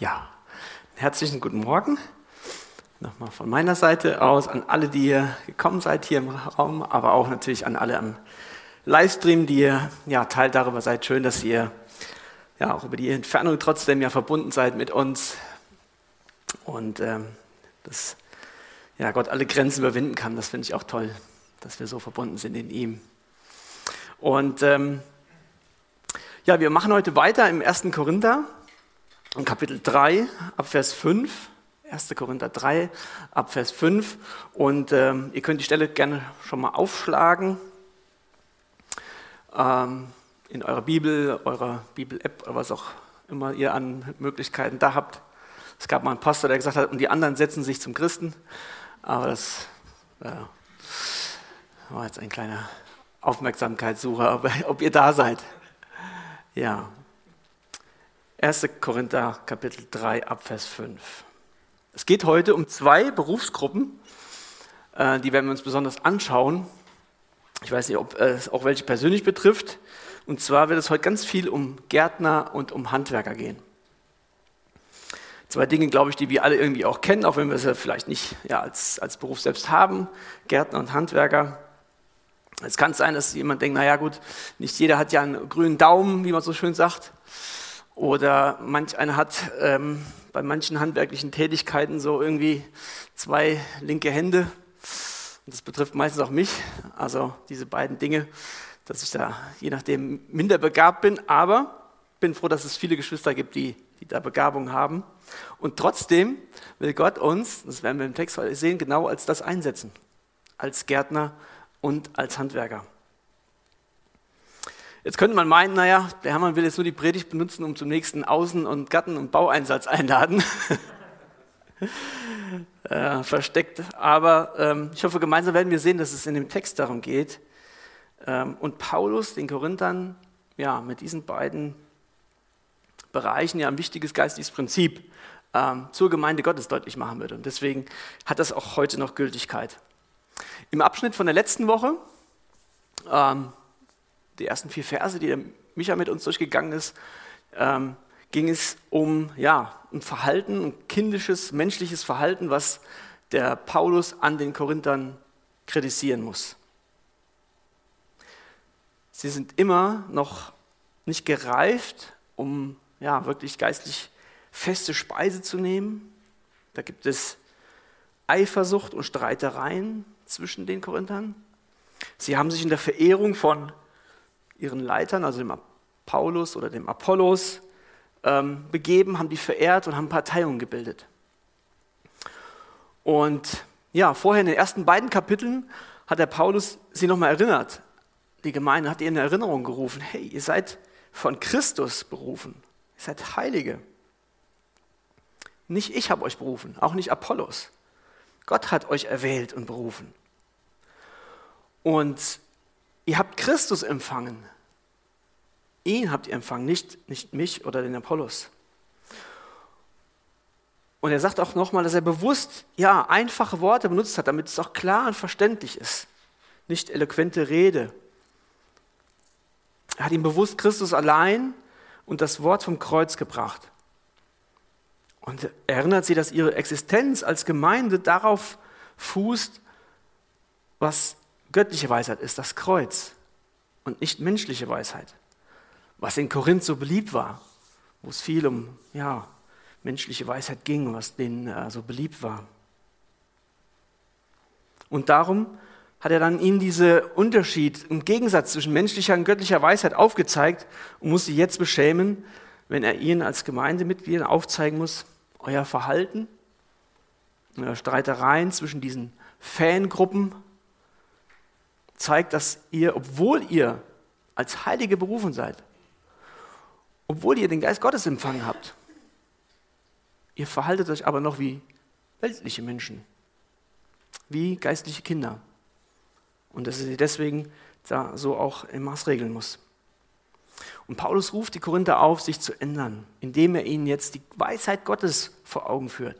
Ja, herzlichen guten Morgen. Nochmal von meiner Seite aus an alle, die ihr gekommen seid hier im Raum, aber auch natürlich an alle am Livestream, die ihr ja, Teil darüber seid. Schön, dass ihr ja auch über die Entfernung trotzdem ja verbunden seid mit uns und ähm, dass ja, Gott alle Grenzen überwinden kann. Das finde ich auch toll, dass wir so verbunden sind in ihm. Und ähm, ja, wir machen heute weiter im 1. Korinther in Kapitel 3 ab Vers 5. 1. Korinther 3 ab Vers 5. Und ähm, ihr könnt die Stelle gerne schon mal aufschlagen ähm, in eurer Bibel, eurer Bibel-App oder was auch immer ihr an Möglichkeiten da habt. Es gab mal einen Pastor, der gesagt hat, und die anderen setzen sich zum Christen. Aber das äh, war jetzt ein kleiner Aufmerksamkeitssucher, ob, ob ihr da seid. Ja, 1. Korinther Kapitel 3 ab Vers 5. Es geht heute um zwei Berufsgruppen, äh, die werden wir uns besonders anschauen. Ich weiß nicht, ob es auch welche persönlich betrifft. Und zwar wird es heute ganz viel um Gärtner und um Handwerker gehen. Zwei Dinge, glaube ich, die wir alle irgendwie auch kennen, auch wenn wir es ja vielleicht nicht ja, als, als Beruf selbst haben, Gärtner und Handwerker. Es kann sein, dass jemand denkt, naja gut, nicht jeder hat ja einen grünen Daumen, wie man so schön sagt. Oder manch einer hat ähm, bei manchen handwerklichen Tätigkeiten so irgendwie zwei linke Hände. Und das betrifft meistens auch mich. Also diese beiden Dinge, dass ich da je nachdem minder begabt bin. Aber bin froh, dass es viele Geschwister gibt, die, die da Begabung haben. Und trotzdem will Gott uns, das werden wir im Text sehen, genau als das einsetzen. Als Gärtner und als Handwerker. Jetzt könnte man meinen, naja, der Hermann will jetzt nur die Predigt benutzen, um zum nächsten Außen- und Garten- und Baueinsatz einladen. äh, versteckt. Aber ähm, ich hoffe, gemeinsam werden wir sehen, dass es in dem Text darum geht. Ähm, und Paulus, den Korinthern, ja, mit diesen beiden Bereichen ja ein wichtiges geistiges Prinzip ähm, zur Gemeinde Gottes deutlich machen würde. Und deswegen hat das auch heute noch Gültigkeit. Im Abschnitt von der letzten Woche ähm, die ersten vier Verse, die der Micha mit uns durchgegangen ist, ähm, ging es um, ja, um Verhalten, um kindisches, menschliches Verhalten, was der Paulus an den Korinthern kritisieren muss. Sie sind immer noch nicht gereift, um ja, wirklich geistlich feste Speise zu nehmen. Da gibt es Eifersucht und Streitereien zwischen den Korinthern. Sie haben sich in der Verehrung von ihren Leitern, also dem Paulus oder dem Apollos, ähm, begeben, haben die verehrt und haben Parteiungen gebildet. Und ja, vorher in den ersten beiden Kapiteln hat der Paulus sie nochmal erinnert. Die Gemeinde hat ihr in Erinnerung gerufen, hey, ihr seid von Christus berufen, ihr seid Heilige. Nicht ich habe euch berufen, auch nicht Apollos. Gott hat euch erwählt und berufen. Und Ihr habt Christus empfangen. Ihn habt ihr empfangen, nicht, nicht mich oder den Apollos. Und er sagt auch nochmal, dass er bewusst ja, einfache Worte benutzt hat, damit es auch klar und verständlich ist. Nicht eloquente Rede. Er hat ihm bewusst Christus allein und das Wort vom Kreuz gebracht. Und er erinnert sie, dass ihre Existenz als Gemeinde darauf fußt, was göttliche Weisheit ist das Kreuz und nicht menschliche Weisheit. Was in Korinth so beliebt war, wo es viel um ja, menschliche Weisheit ging, was denen äh, so beliebt war. Und darum hat er dann ihnen diesen Unterschied im Gegensatz zwischen menschlicher und göttlicher Weisheit aufgezeigt und muss sie jetzt beschämen, wenn er ihnen als Gemeindemitgliedern aufzeigen muss, euer Verhalten, euer Streitereien zwischen diesen Fangruppen zeigt, dass ihr, obwohl ihr als Heilige berufen seid, obwohl ihr den Geist Gottes empfangen habt, ihr verhaltet euch aber noch wie weltliche Menschen, wie geistliche Kinder. Und dass ihr deswegen da so auch im Maß regeln muss. Und Paulus ruft die Korinther auf, sich zu ändern, indem er ihnen jetzt die Weisheit Gottes vor Augen führt.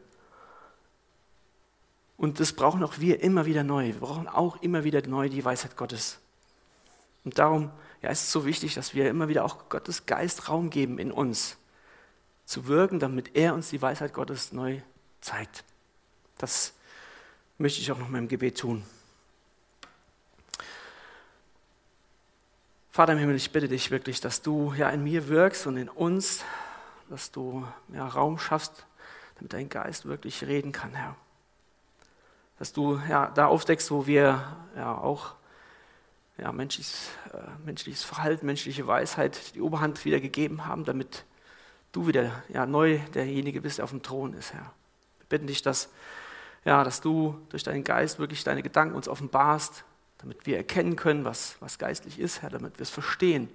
Und das brauchen auch wir immer wieder neu. Wir brauchen auch immer wieder neu die Weisheit Gottes. Und darum ja, ist es so wichtig, dass wir immer wieder auch Gottes Geist Raum geben in uns, zu wirken, damit er uns die Weisheit Gottes neu zeigt. Das möchte ich auch noch mal im Gebet tun. Vater im Himmel, ich bitte dich wirklich, dass du ja in mir wirkst und in uns, dass du ja, Raum schaffst, damit dein Geist wirklich reden kann, Herr. Dass du ja, da aufdeckst, wo wir ja auch ja, menschliches, äh, menschliches Verhalten, menschliche Weisheit die Oberhand wieder gegeben haben, damit du wieder ja, neu derjenige bist, der auf dem Thron ist, Herr. Wir bitten dich, dass, ja, dass du durch deinen Geist wirklich deine Gedanken uns offenbarst, damit wir erkennen können, was, was geistlich ist, Herr, damit wir es verstehen,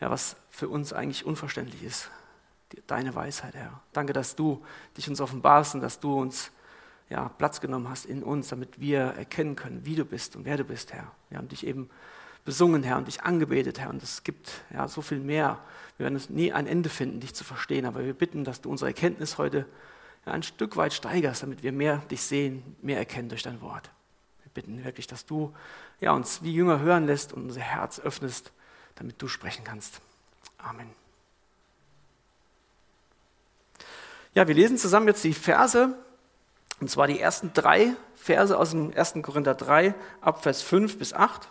ja, was für uns eigentlich unverständlich ist. Deine Weisheit, Herr. Danke, dass du dich uns offenbarst und dass du uns ja, Platz genommen hast in uns, damit wir erkennen können, wie du bist und wer du bist, Herr. Wir haben dich eben besungen, Herr, und dich angebetet, Herr. Und es gibt ja so viel mehr. Wir werden es nie ein Ende finden, dich zu verstehen. Aber wir bitten, dass du unsere Erkenntnis heute ja, ein Stück weit steigerst, damit wir mehr dich sehen, mehr erkennen durch dein Wort. Wir bitten wirklich, dass du ja, uns wie Jünger hören lässt und unser Herz öffnest, damit du sprechen kannst. Amen. Ja, wir lesen zusammen jetzt die Verse und zwar die ersten drei Verse aus dem 1. Korinther 3, ab Vers 5 bis 8.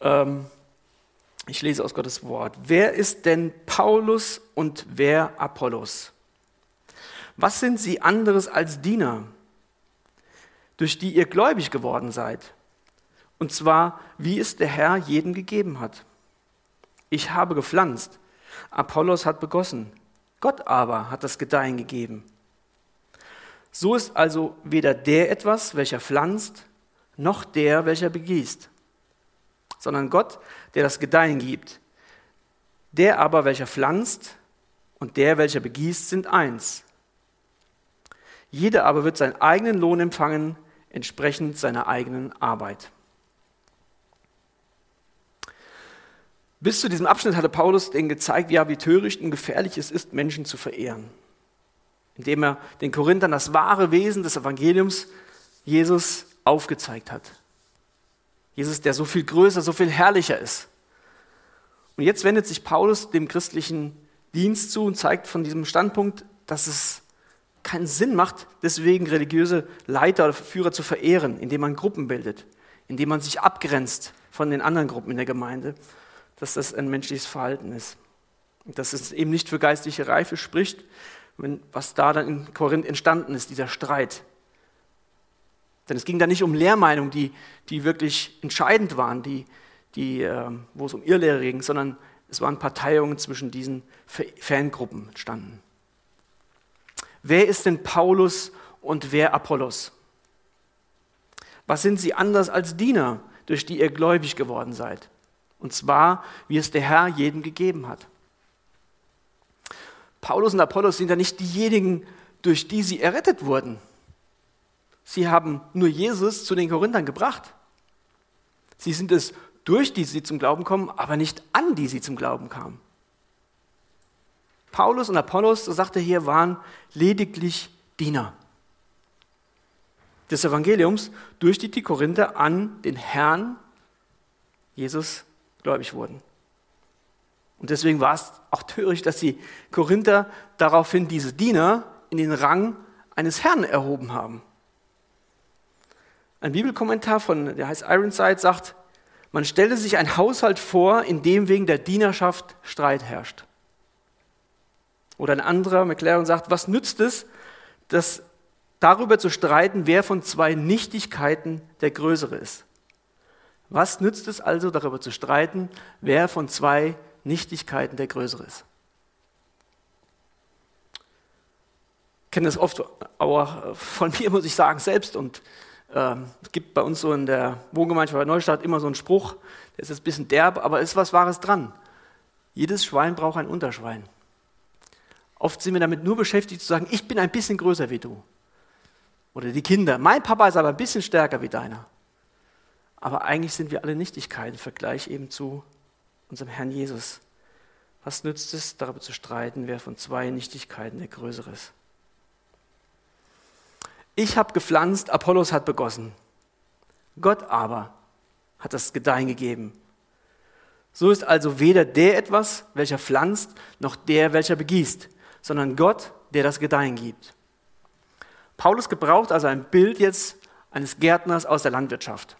Ähm, ich lese aus Gottes Wort. Wer ist denn Paulus und wer Apollos? Was sind sie anderes als Diener, durch die ihr gläubig geworden seid? Und zwar, wie es der Herr jedem gegeben hat. Ich habe gepflanzt, Apollos hat begossen, Gott aber hat das Gedeihen gegeben. So ist also weder der etwas, welcher pflanzt, noch der, welcher begießt, sondern Gott, der das Gedeihen gibt. Der aber, welcher pflanzt und der, welcher begießt, sind eins. Jeder aber wird seinen eigenen Lohn empfangen, entsprechend seiner eigenen Arbeit. Bis zu diesem Abschnitt hatte Paulus denen gezeigt, ja, wie töricht und gefährlich es ist, Menschen zu verehren indem er den Korinthern das wahre Wesen des Evangeliums Jesus aufgezeigt hat. Jesus, der so viel größer, so viel herrlicher ist. Und jetzt wendet sich Paulus dem christlichen Dienst zu und zeigt von diesem Standpunkt, dass es keinen Sinn macht, deswegen religiöse Leiter oder Führer zu verehren, indem man Gruppen bildet, indem man sich abgrenzt von den anderen Gruppen in der Gemeinde, dass das ein menschliches Verhalten ist. Und dass es eben nicht für geistliche Reife spricht, was da dann in Korinth entstanden ist, dieser Streit. Denn es ging da nicht um Lehrmeinungen, die, die wirklich entscheidend waren, die, die, äh, wo es um Irrlehre ging, sondern es waren Parteiungen zwischen diesen Fangruppen entstanden. Wer ist denn Paulus und wer Apollos? Was sind sie anders als Diener, durch die ihr gläubig geworden seid? Und zwar, wie es der Herr jedem gegeben hat. Paulus und Apollos sind ja nicht diejenigen, durch die sie errettet wurden. Sie haben nur Jesus zu den Korinthern gebracht. Sie sind es, durch die sie zum Glauben kommen, aber nicht an die sie zum Glauben kamen. Paulus und Apollos, so sagt er hier, waren lediglich Diener des Evangeliums, durch die die Korinther an den Herrn Jesus gläubig wurden. Und deswegen war es auch töricht, dass die Korinther daraufhin diese Diener in den Rang eines Herrn erhoben haben. Ein Bibelkommentar von, der heißt Ironside, sagt, man stelle sich ein Haushalt vor, in dem wegen der Dienerschaft Streit herrscht. Oder ein anderer McLaren sagt, was nützt es, dass darüber zu streiten, wer von zwei Nichtigkeiten der Größere ist? Was nützt es also, darüber zu streiten, wer von zwei Nichtigkeiten der größere ist. Ich kenne das oft, aber von mir muss ich sagen, selbst. Und äh, es gibt bei uns so in der Wohngemeinschaft bei Neustadt immer so einen Spruch, der ist jetzt ein bisschen derb, aber ist was Wahres dran. Jedes Schwein braucht ein Unterschwein. Oft sind wir damit nur beschäftigt zu sagen, ich bin ein bisschen größer wie du. Oder die Kinder, mein Papa ist aber ein bisschen stärker wie deiner. Aber eigentlich sind wir alle Nichtigkeiten im Vergleich eben zu unserem Herrn Jesus. Was nützt es, darüber zu streiten, wer von zwei Nichtigkeiten der größere ist? Ich habe gepflanzt, Apollos hat begossen. Gott aber hat das Gedeihen gegeben. So ist also weder der etwas, welcher pflanzt, noch der, welcher begießt, sondern Gott, der das Gedeihen gibt. Paulus gebraucht also ein Bild jetzt eines Gärtners aus der Landwirtschaft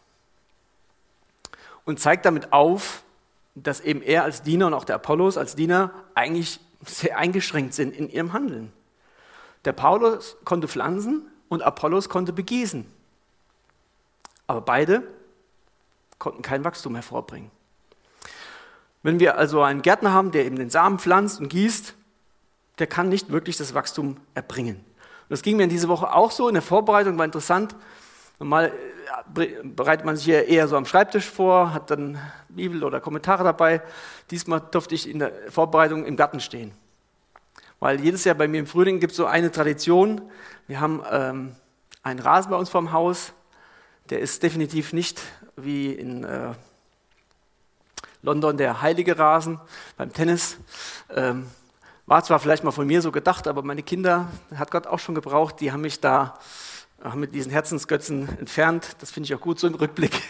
und zeigt damit auf, dass eben er als Diener und auch der Apollos als Diener eigentlich sehr eingeschränkt sind in ihrem Handeln. Der Paulus konnte pflanzen und Apollos konnte begießen. Aber beide konnten kein Wachstum hervorbringen. Wenn wir also einen Gärtner haben, der eben den Samen pflanzt und gießt, der kann nicht wirklich das Wachstum erbringen. Und das ging mir in dieser Woche auch so. In der Vorbereitung war interessant. Normal äh, bereitet man sich ja eher so am Schreibtisch vor, hat dann Bibel oder Kommentare dabei. Diesmal durfte ich in der Vorbereitung im Garten stehen. Weil jedes Jahr bei mir im Frühling gibt es so eine Tradition. Wir haben ähm, einen Rasen bei uns vorm Haus. Der ist definitiv nicht wie in äh, London der heilige Rasen beim Tennis. Ähm, war zwar vielleicht mal von mir so gedacht, aber meine Kinder, hat Gott auch schon gebraucht, die haben mich da mit diesen Herzensgötzen entfernt. Das finde ich auch gut so im Rückblick,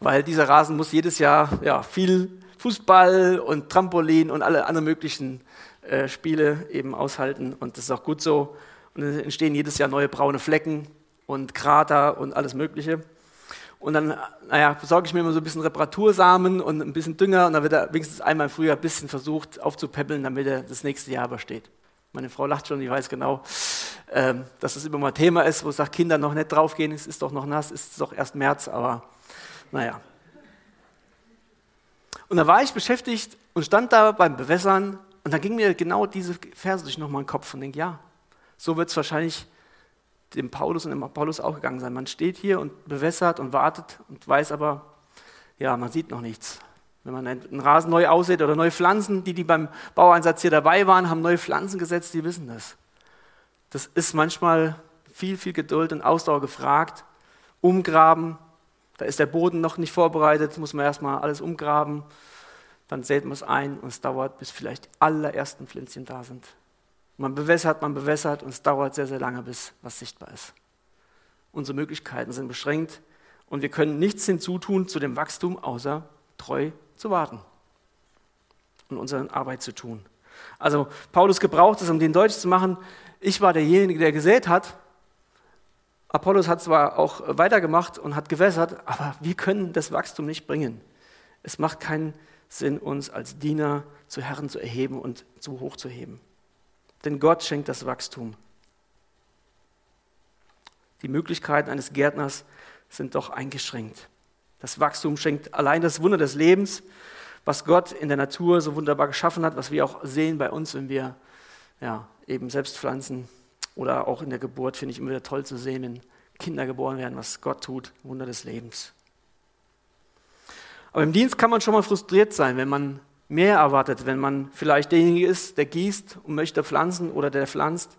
weil dieser Rasen muss jedes Jahr ja, viel Fußball und Trampolin und alle anderen möglichen äh, Spiele eben aushalten und das ist auch gut so. Und es entstehen jedes Jahr neue braune Flecken und Krater und alles Mögliche. Und dann, naja, besorge ich mir immer so ein bisschen Reparatursamen und ein bisschen Dünger und dann wird er wenigstens einmal im Frühjahr ein bisschen versucht aufzupäppeln, damit er das nächste Jahr übersteht. Meine Frau lacht schon, die weiß genau, ähm, dass das immer mal Thema ist, wo es sagt, Kinder noch nicht draufgehen, es ist doch noch nass, es ist doch erst März, aber naja. Und da war ich beschäftigt und stand da beim Bewässern und da ging mir genau diese Verse durch nochmal in den Kopf und denke, ja, so wird es wahrscheinlich dem Paulus und dem Paulus auch gegangen sein. Man steht hier und bewässert und wartet und weiß aber, ja, man sieht noch nichts. Wenn man einen Rasen neu aussät oder neue Pflanzen, die, die beim Baueinsatz hier dabei waren, haben neue Pflanzen gesetzt, die wissen das. Das ist manchmal viel, viel Geduld und Ausdauer gefragt. Umgraben, da ist der Boden noch nicht vorbereitet, muss man erstmal alles umgraben. Dann sät man es ein und es dauert, bis vielleicht die allerersten Pflänzchen da sind. Man bewässert, man bewässert und es dauert sehr, sehr lange, bis was sichtbar ist. Unsere Möglichkeiten sind beschränkt und wir können nichts hinzutun zu dem Wachstum, außer treu zu warten und unsere Arbeit zu tun. Also Paulus gebraucht es, um den deutlich zu machen, ich war derjenige, der gesät hat. Apollos hat zwar auch weitergemacht und hat gewässert, aber wir können das Wachstum nicht bringen. Es macht keinen Sinn, uns als Diener zu Herren zu erheben und zu hoch zu heben. Denn Gott schenkt das Wachstum. Die Möglichkeiten eines Gärtners sind doch eingeschränkt. Das Wachstum schenkt allein das Wunder des Lebens, was Gott in der Natur so wunderbar geschaffen hat, was wir auch sehen bei uns, wenn wir ja, eben selbst pflanzen oder auch in der Geburt, finde ich immer wieder toll zu sehen, wenn Kinder geboren werden, was Gott tut, Wunder des Lebens. Aber im Dienst kann man schon mal frustriert sein, wenn man mehr erwartet, wenn man vielleicht derjenige ist, der gießt und möchte pflanzen oder der pflanzt,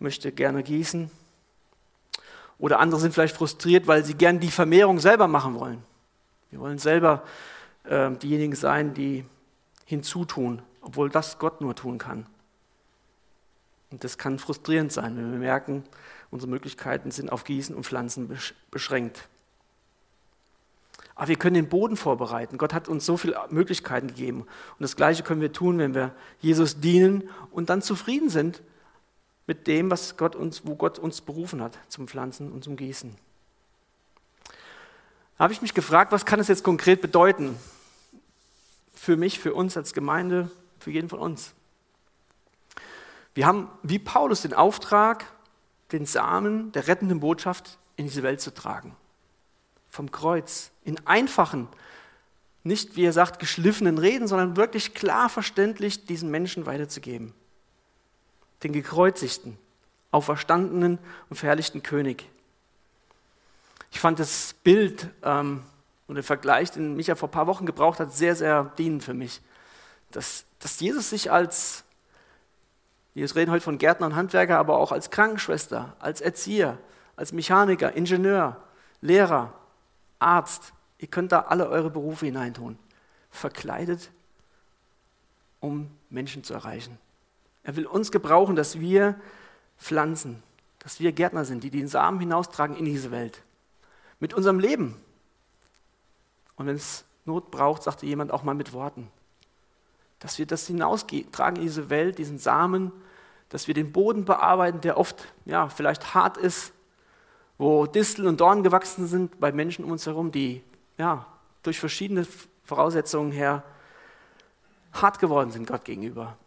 möchte gerne gießen. Oder andere sind vielleicht frustriert, weil sie gern die Vermehrung selber machen wollen. Wir wollen selber äh, diejenigen sein, die hinzutun, obwohl das Gott nur tun kann. Und das kann frustrierend sein, wenn wir merken, unsere Möglichkeiten sind auf Gießen und Pflanzen beschränkt. Aber wir können den Boden vorbereiten. Gott hat uns so viele Möglichkeiten gegeben. Und das Gleiche können wir tun, wenn wir Jesus dienen und dann zufrieden sind mit dem, was Gott uns, wo Gott uns berufen hat, zum Pflanzen und zum Gießen. Da habe ich mich gefragt, was kann es jetzt konkret bedeuten? Für mich, für uns als Gemeinde, für jeden von uns. Wir haben wie Paulus den Auftrag, den Samen der rettenden Botschaft in diese Welt zu tragen vom Kreuz, in einfachen, nicht wie er sagt, geschliffenen Reden, sondern wirklich klar verständlich diesen Menschen weiterzugeben. Den gekreuzigten, auferstandenen und verherrlichten König. Ich fand das Bild ähm, und den Vergleich, den Micha vor ein paar Wochen gebraucht hat, sehr, sehr dienend für mich. Dass, dass Jesus sich als, wir reden heute von Gärtner und Handwerker, aber auch als Krankenschwester, als Erzieher, als Mechaniker, Ingenieur, Lehrer, Arzt, ihr könnt da alle eure Berufe hineintun. Verkleidet, um Menschen zu erreichen. Er will uns gebrauchen, dass wir pflanzen, dass wir Gärtner sind, die den Samen hinaustragen in diese Welt. Mit unserem Leben. Und wenn es Not braucht, sagte jemand auch mal mit Worten. Dass wir das hinaustragen in diese Welt, diesen Samen, dass wir den Boden bearbeiten, der oft ja, vielleicht hart ist, wo Disteln und Dornen gewachsen sind bei Menschen um uns herum, die ja, durch verschiedene Voraussetzungen her hart geworden sind Gott gegenüber.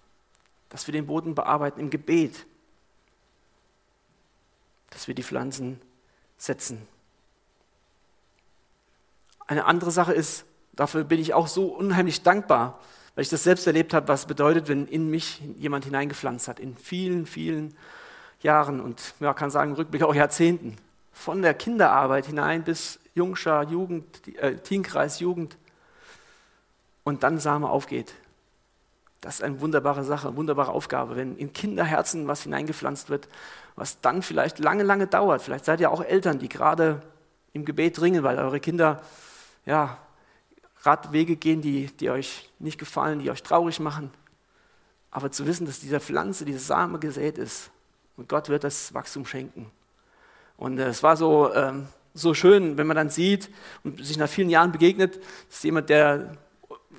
Dass wir den Boden bearbeiten im Gebet, dass wir die Pflanzen setzen. Eine andere Sache ist, dafür bin ich auch so unheimlich dankbar, weil ich das selbst erlebt habe, was bedeutet, wenn in mich jemand hineingepflanzt hat, in vielen, vielen Jahren und man kann sagen, Rückblick auch Jahrzehnten. Von der Kinderarbeit hinein bis Jungschar, Jugend, äh, Teenkreis, Jugend und dann Same aufgeht. Das ist eine wunderbare Sache, eine wunderbare Aufgabe, wenn in Kinderherzen was hineingepflanzt wird, was dann vielleicht lange, lange dauert. Vielleicht seid ihr auch Eltern, die gerade im Gebet dringen, weil eure Kinder ja, Radwege gehen, die, die euch nicht gefallen, die euch traurig machen. Aber zu wissen, dass diese Pflanze, diese Same gesät ist und Gott wird das Wachstum schenken. Und äh, es war so, ähm, so schön, wenn man dann sieht und sich nach vielen Jahren begegnet, dass jemand, der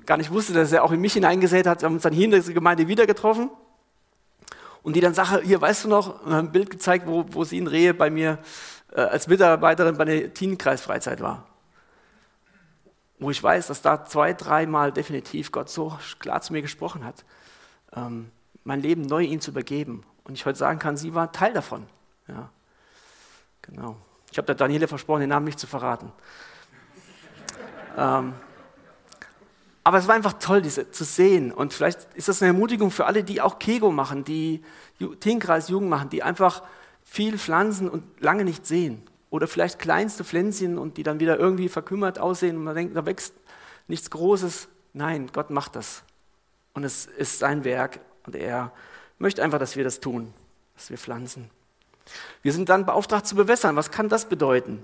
gar nicht wusste, dass er auch in mich hineingesät hat, wir haben uns dann hier in der Gemeinde wieder getroffen und die dann sagt, hier weißt du noch, ein Bild gezeigt, wo, wo sie in Rehe bei mir äh, als Mitarbeiterin bei der Teenkreisfreizeit war wo ich weiß, dass da zwei, dreimal definitiv Gott so klar zu mir gesprochen hat, ähm, mein Leben neu ihm zu übergeben. Und ich heute sagen kann, sie war Teil davon. Ja, genau. Ich habe der Daniele versprochen, den Namen nicht zu verraten. ähm, aber es war einfach toll, diese zu sehen. Und vielleicht ist das eine Ermutigung für alle, die auch Kego machen, die Teenkreis Jugend machen, die einfach viel pflanzen und lange nicht sehen. Oder vielleicht kleinste Pflänzchen und die dann wieder irgendwie verkümmert aussehen und man denkt, da wächst nichts Großes. Nein, Gott macht das. Und es ist sein Werk und er möchte einfach, dass wir das tun, dass wir pflanzen. Wir sind dann beauftragt zu bewässern. Was kann das bedeuten?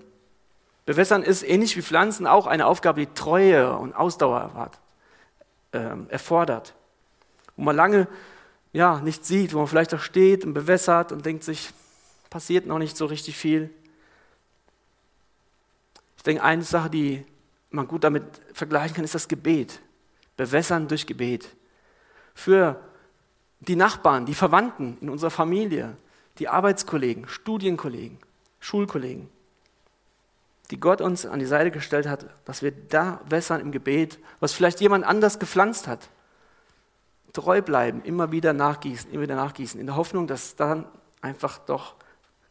Bewässern ist ähnlich wie Pflanzen auch eine Aufgabe, die Treue und Ausdauer hat, äh, erfordert. Wo man lange ja, nicht sieht, wo man vielleicht auch steht und bewässert und denkt sich, passiert noch nicht so richtig viel. Ich denke, eine Sache, die man gut damit vergleichen kann, ist das Gebet. Bewässern durch Gebet. Für die Nachbarn, die Verwandten in unserer Familie, die Arbeitskollegen, Studienkollegen, Schulkollegen, die Gott uns an die Seite gestellt hat, dass wir da wässern im Gebet, was vielleicht jemand anders gepflanzt hat. Treu bleiben, immer wieder nachgießen, immer wieder nachgießen, in der Hoffnung, dass dann einfach doch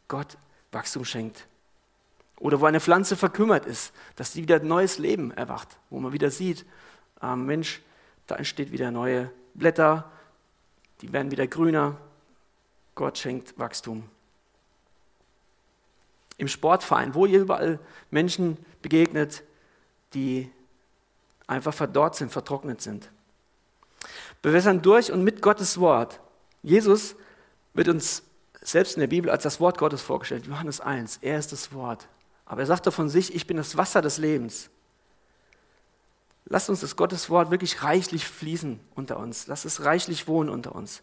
Gott Wachstum schenkt. Oder wo eine Pflanze verkümmert ist, dass die wieder neues Leben erwacht, wo man wieder sieht, äh, Mensch, da entsteht wieder neue Blätter, die werden wieder grüner. Gott schenkt Wachstum. Im Sportverein, wo ihr überall Menschen begegnet, die einfach verdorrt sind, vertrocknet sind. Bewässern durch und mit Gottes Wort. Jesus wird uns selbst in der Bibel als das Wort Gottes vorgestellt. Johannes 1, er ist das Wort. Aber er sagte von sich, ich bin das Wasser des Lebens. Lasst uns das Gotteswort wirklich reichlich fließen unter uns. Lasst es reichlich wohnen unter uns.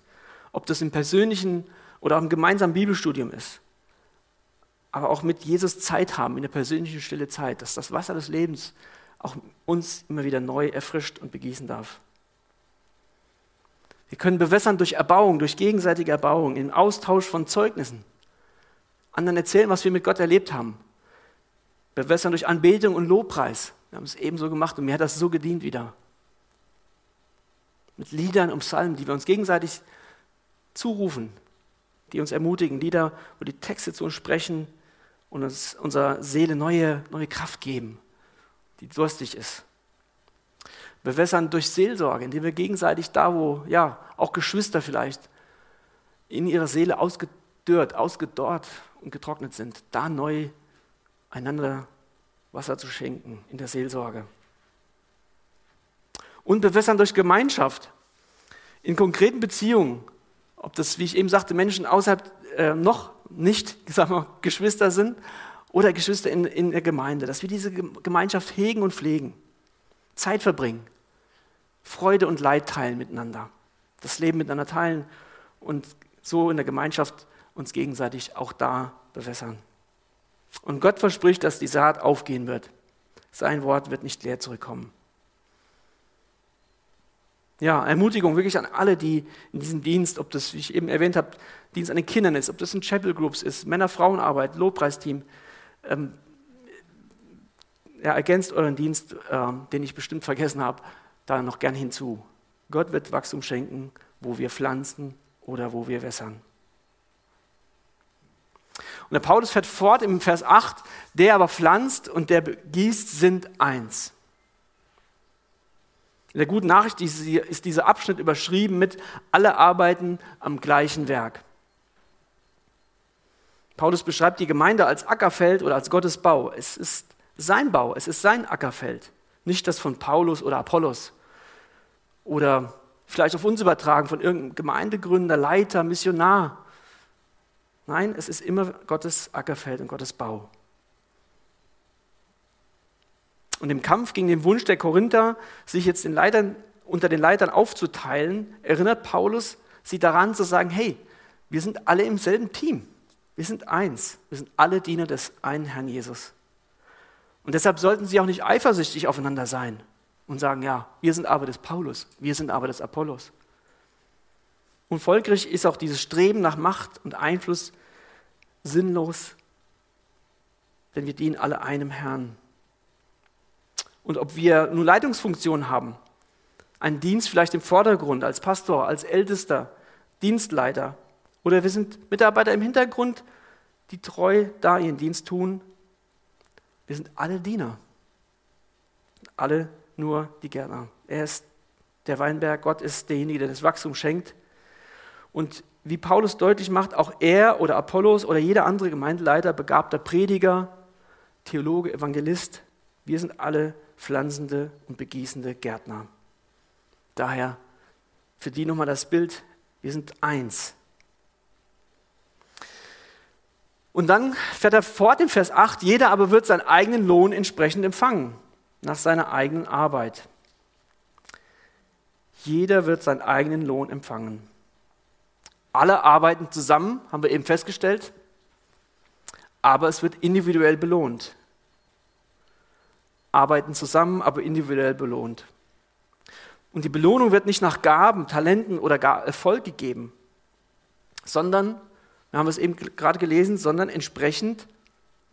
Ob das im persönlichen oder auch im gemeinsamen Bibelstudium ist. Aber auch mit Jesus Zeit haben, in der persönlichen stille Zeit, dass das Wasser des Lebens auch uns immer wieder neu erfrischt und begießen darf. Wir können bewässern durch Erbauung, durch gegenseitige Erbauung, im Austausch von Zeugnissen. Anderen erzählen, was wir mit Gott erlebt haben. Bewässern durch Anbetung und Lobpreis. Wir haben es ebenso gemacht und mir hat das so gedient wieder. Mit Liedern und Psalmen, die wir uns gegenseitig zurufen, die uns ermutigen, Lieder, wo die Texte zu uns sprechen und uns unserer Seele neue, neue Kraft geben, die durstig ist. Bewässern durch Seelsorge, indem wir gegenseitig da, wo ja auch Geschwister vielleicht in ihrer Seele ausgedörrt, ausgedorrt und getrocknet sind, da neu einander Wasser zu schenken in der Seelsorge. Und bewässern durch Gemeinschaft, in konkreten Beziehungen, ob das, wie ich eben sagte, Menschen außerhalb äh, noch nicht sagen wir, Geschwister sind oder Geschwister in, in der Gemeinde, dass wir diese Gemeinschaft hegen und pflegen, Zeit verbringen, Freude und Leid teilen miteinander, das Leben miteinander teilen und so in der Gemeinschaft uns gegenseitig auch da bewässern. Und Gott verspricht, dass die Saat aufgehen wird. Sein Wort wird nicht leer zurückkommen. Ja, Ermutigung wirklich an alle, die in diesem Dienst, ob das, wie ich eben erwähnt habe, Dienst an den Kindern ist, ob das in Chapel Groups ist, Männer-Frauen-Arbeit, Lobpreisteam. Ähm, ja, ergänzt euren Dienst, ähm, den ich bestimmt vergessen habe, da noch gern hinzu. Gott wird Wachstum schenken, wo wir pflanzen oder wo wir wässern. Und der Paulus fährt fort im Vers 8, der aber pflanzt und der gießt sind eins. In der guten Nachricht ist dieser Abschnitt überschrieben mit alle arbeiten am gleichen Werk. Paulus beschreibt die Gemeinde als Ackerfeld oder als Gottes Bau. Es ist sein Bau, es ist sein Ackerfeld, nicht das von Paulus oder Apollos. Oder vielleicht auf uns übertragen von irgendeinem Gemeindegründer, Leiter, Missionar. Nein, es ist immer Gottes Ackerfeld und Gottes Bau. Und im Kampf gegen den Wunsch der Korinther, sich jetzt den Leitern, unter den Leitern aufzuteilen, erinnert Paulus sie daran zu sagen, hey, wir sind alle im selben Team. Wir sind eins. Wir sind alle Diener des einen Herrn Jesus. Und deshalb sollten sie auch nicht eifersüchtig aufeinander sein und sagen, ja, wir sind aber des Paulus, wir sind aber des Apollos. Und folglich ist auch dieses Streben nach Macht und Einfluss sinnlos, denn wir dienen alle einem Herrn und ob wir nur Leitungsfunktionen haben, einen Dienst vielleicht im Vordergrund als Pastor, als Ältester, Dienstleiter oder wir sind Mitarbeiter im Hintergrund, die treu da ihren Dienst tun. Wir sind alle Diener, alle nur die Gärtner. Er ist der Weinberg, Gott ist derjenige, der das Wachstum schenkt. Und wie Paulus deutlich macht, auch er oder Apollos oder jeder andere Gemeindeleiter, begabter Prediger, Theologe, Evangelist, wir sind alle pflanzende und begießende Gärtner. Daher für die nochmal das Bild, wir sind eins. Und dann fährt er fort in Vers 8, jeder aber wird seinen eigenen Lohn entsprechend empfangen, nach seiner eigenen Arbeit. Jeder wird seinen eigenen Lohn empfangen. Alle arbeiten zusammen, haben wir eben festgestellt, aber es wird individuell belohnt arbeiten zusammen, aber individuell belohnt. Und die Belohnung wird nicht nach Gaben, Talenten oder gar Erfolg gegeben, sondern, wir haben es eben gerade gelesen, sondern entsprechend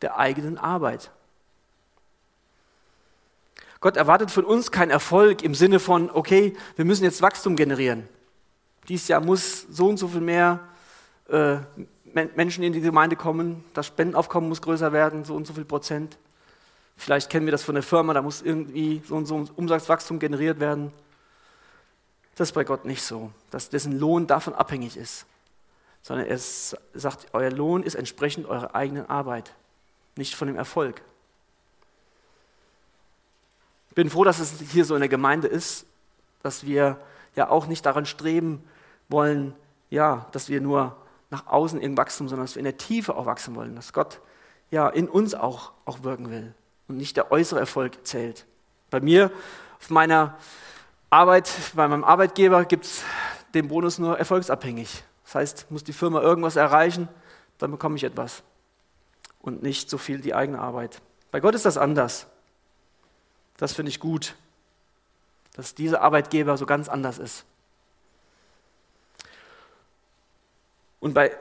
der eigenen Arbeit. Gott erwartet von uns keinen Erfolg im Sinne von, okay, wir müssen jetzt Wachstum generieren. Dieses Jahr muss so und so viel mehr äh, Menschen in die Gemeinde kommen, das Spendenaufkommen muss größer werden, so und so viel Prozent. Vielleicht kennen wir das von der Firma, da muss irgendwie so und so ein Umsatzwachstum generiert werden. Das ist bei Gott nicht so, dass dessen Lohn davon abhängig ist, sondern er sagt, euer Lohn ist entsprechend eurer eigenen Arbeit, nicht von dem Erfolg. Ich bin froh, dass es hier so in der Gemeinde ist, dass wir ja auch nicht daran streben wollen, ja, dass wir nur nach außen irgend wachsen, sondern dass wir in der Tiefe auch wachsen wollen, dass Gott ja in uns auch, auch wirken will und nicht der äußere Erfolg zählt. Bei mir, auf meiner Arbeit, bei meinem Arbeitgeber gibt es den Bonus nur erfolgsabhängig. Das heißt, muss die Firma irgendwas erreichen, dann bekomme ich etwas und nicht so viel die eigene Arbeit. Bei Gott ist das anders. Das finde ich gut, dass dieser Arbeitgeber so ganz anders ist. Und bei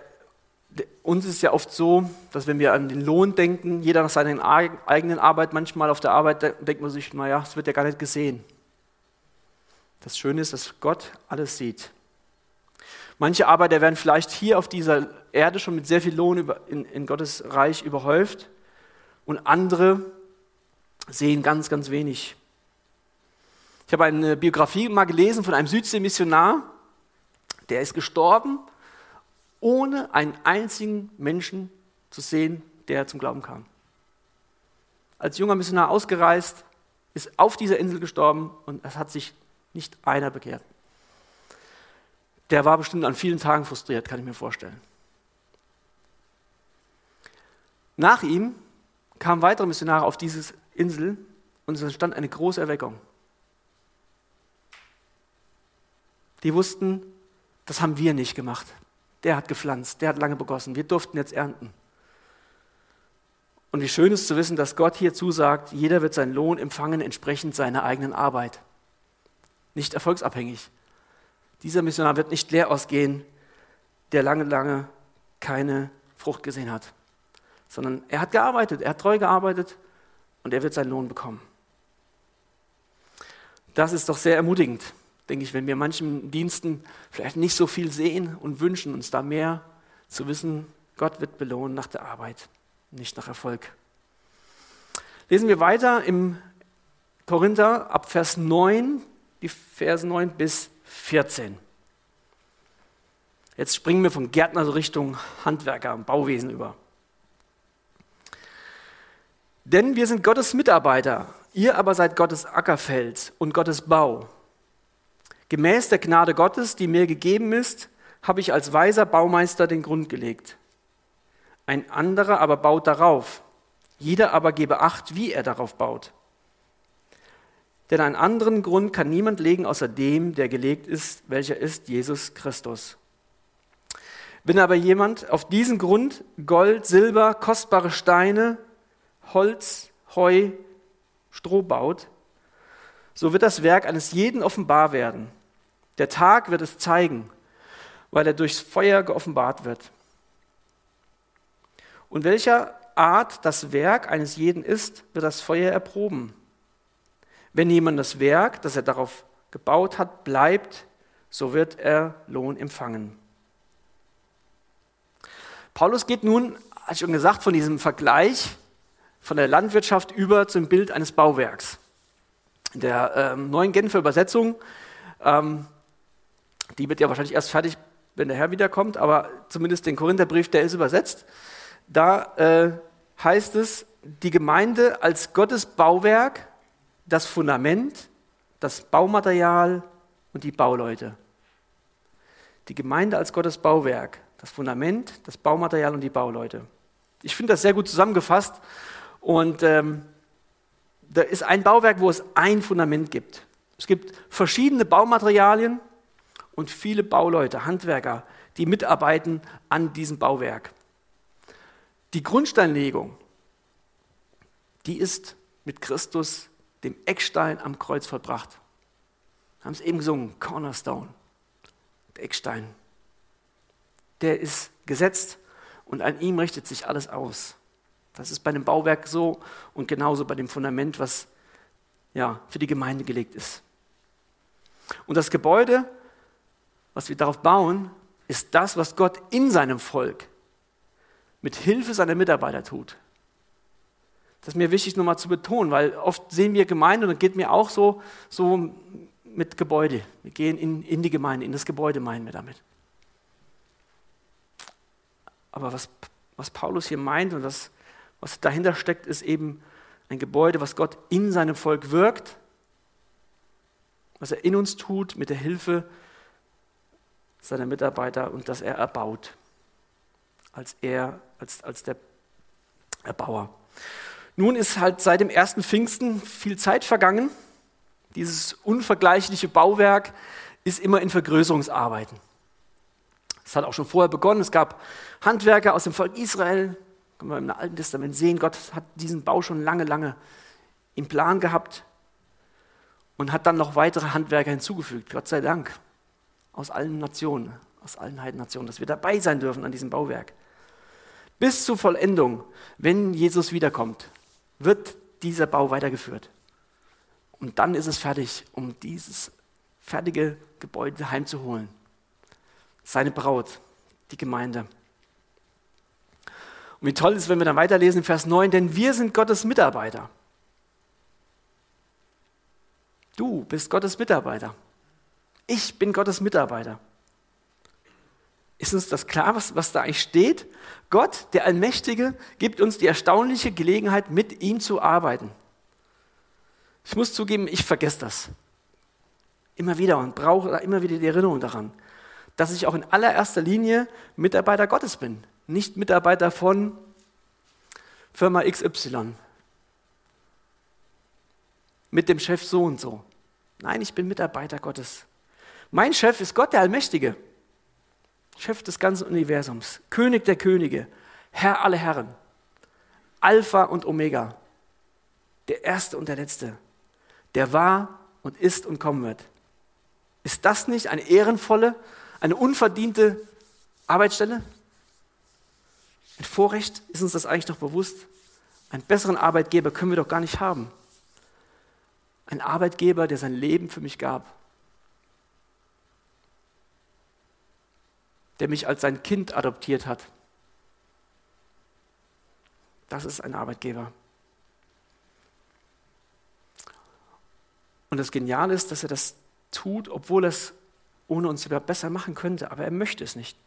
uns ist ja oft so, dass wenn wir an den Lohn denken, jeder nach seiner eigenen Arbeit, manchmal auf der Arbeit denkt man sich, naja, es wird ja gar nicht gesehen. Das Schöne ist, dass Gott alles sieht. Manche Arbeiter werden vielleicht hier auf dieser Erde schon mit sehr viel Lohn in Gottes Reich überhäuft und andere sehen ganz, ganz wenig. Ich habe eine Biografie mal gelesen von einem Südsee-Missionar, der ist gestorben ohne einen einzigen Menschen zu sehen, der zum Glauben kam. Als junger Missionar ausgereist, ist auf dieser Insel gestorben und es hat sich nicht einer bekehrt. Der war bestimmt an vielen Tagen frustriert, kann ich mir vorstellen. Nach ihm kamen weitere Missionare auf diese Insel und es entstand eine große Erweckung. Die wussten, das haben wir nicht gemacht der hat gepflanzt, der hat lange begossen. Wir durften jetzt ernten. Und wie schön ist zu wissen, dass Gott hier zusagt, jeder wird seinen Lohn empfangen entsprechend seiner eigenen Arbeit. nicht erfolgsabhängig. Dieser Missionar wird nicht leer ausgehen, der lange, lange keine Frucht gesehen hat, sondern er hat gearbeitet, er hat treu gearbeitet und er wird seinen Lohn bekommen. Das ist doch sehr ermutigend, denke ich, wenn wir manchen Diensten vielleicht nicht so viel sehen und wünschen uns da mehr zu wissen, Gott wird belohnen nach der Arbeit, nicht nach Erfolg. Lesen wir weiter im Korinther ab Vers 9, die Verse 9 bis 14. Jetzt springen wir vom Gärtner so Richtung Handwerker und Bauwesen über. Denn wir sind Gottes Mitarbeiter, ihr aber seid Gottes Ackerfeld und Gottes Bau. Gemäß der Gnade Gottes, die mir gegeben ist, habe ich als weiser Baumeister den Grund gelegt. Ein anderer aber baut darauf. Jeder aber gebe acht, wie er darauf baut. Denn einen anderen Grund kann niemand legen außer dem, der gelegt ist, welcher ist Jesus Christus. Wenn aber jemand auf diesen Grund Gold, Silber, kostbare Steine, Holz, Heu, Stroh baut, so wird das Werk eines jeden offenbar werden. Der Tag wird es zeigen, weil er durchs Feuer geoffenbart wird. Und welcher Art das Werk eines jeden ist, wird das Feuer erproben. Wenn jemand das Werk, das er darauf gebaut hat, bleibt, so wird er Lohn empfangen. Paulus geht nun, als schon gesagt, von diesem Vergleich von der Landwirtschaft über zum Bild eines Bauwerks. In der ähm, neuen Genfer Übersetzung, ähm, die wird ja wahrscheinlich erst fertig, wenn der Herr wiederkommt, aber zumindest den Korintherbrief, der ist übersetzt. Da äh, heißt es, die Gemeinde als Gottes Bauwerk, das Fundament, das Baumaterial und die Bauleute. Die Gemeinde als Gottes Bauwerk, das Fundament, das Baumaterial und die Bauleute. Ich finde das sehr gut zusammengefasst und ähm, da ist ein Bauwerk, wo es ein Fundament gibt. Es gibt verschiedene Baumaterialien und viele Bauleute, Handwerker, die mitarbeiten an diesem Bauwerk. Die Grundsteinlegung, die ist mit Christus, dem Eckstein am Kreuz vollbracht. Wir haben es eben gesungen, Cornerstone, der Eckstein. Der ist gesetzt und an ihm richtet sich alles aus. Das ist bei dem Bauwerk so und genauso bei dem Fundament, was ja, für die Gemeinde gelegt ist. Und das Gebäude, was wir darauf bauen, ist das, was Gott in seinem Volk mit Hilfe seiner Mitarbeiter tut. Das ist mir wichtig nochmal zu betonen, weil oft sehen wir Gemeinde und geht mir auch so, so mit Gebäude. Wir gehen in, in die Gemeinde, in das Gebäude meinen wir damit. Aber was, was Paulus hier meint und das, was dahinter steckt, ist eben ein Gebäude, was Gott in seinem Volk wirkt, was er in uns tut mit der Hilfe seiner Mitarbeiter und das er erbaut, als er, als, als der Erbauer. Nun ist halt seit dem ersten Pfingsten viel Zeit vergangen. Dieses unvergleichliche Bauwerk ist immer in Vergrößerungsarbeiten. Es hat auch schon vorher begonnen. Es gab Handwerker aus dem Volk Israel, können wir im Alten Testament sehen, Gott hat diesen Bau schon lange, lange im Plan gehabt und hat dann noch weitere Handwerker hinzugefügt, Gott sei Dank, aus allen Nationen, aus allen Heidennationen, dass wir dabei sein dürfen an diesem Bauwerk. Bis zur Vollendung, wenn Jesus wiederkommt, wird dieser Bau weitergeführt. Und dann ist es fertig, um dieses fertige Gebäude heimzuholen. Seine Braut, die Gemeinde. Und wie toll ist, wenn wir dann weiterlesen in Vers 9, denn wir sind Gottes Mitarbeiter. Du bist Gottes Mitarbeiter. Ich bin Gottes Mitarbeiter. Ist uns das klar, was, was da eigentlich steht? Gott, der Allmächtige, gibt uns die erstaunliche Gelegenheit, mit ihm zu arbeiten. Ich muss zugeben, ich vergesse das. Immer wieder und brauche immer wieder die Erinnerung daran, dass ich auch in allererster Linie Mitarbeiter Gottes bin nicht Mitarbeiter von Firma XY. Mit dem Chef so und so. Nein, ich bin Mitarbeiter Gottes. Mein Chef ist Gott der Allmächtige. Chef des ganzen Universums. König der Könige. Herr aller Herren. Alpha und Omega. Der Erste und der Letzte. Der war und ist und kommen wird. Ist das nicht eine ehrenvolle, eine unverdiente Arbeitsstelle? Ein Vorrecht? Ist uns das eigentlich doch bewusst? Einen besseren Arbeitgeber können wir doch gar nicht haben. Ein Arbeitgeber, der sein Leben für mich gab. Der mich als sein Kind adoptiert hat. Das ist ein Arbeitgeber. Und das Geniale ist, dass er das tut, obwohl er es ohne uns sogar besser machen könnte, aber er möchte es nicht.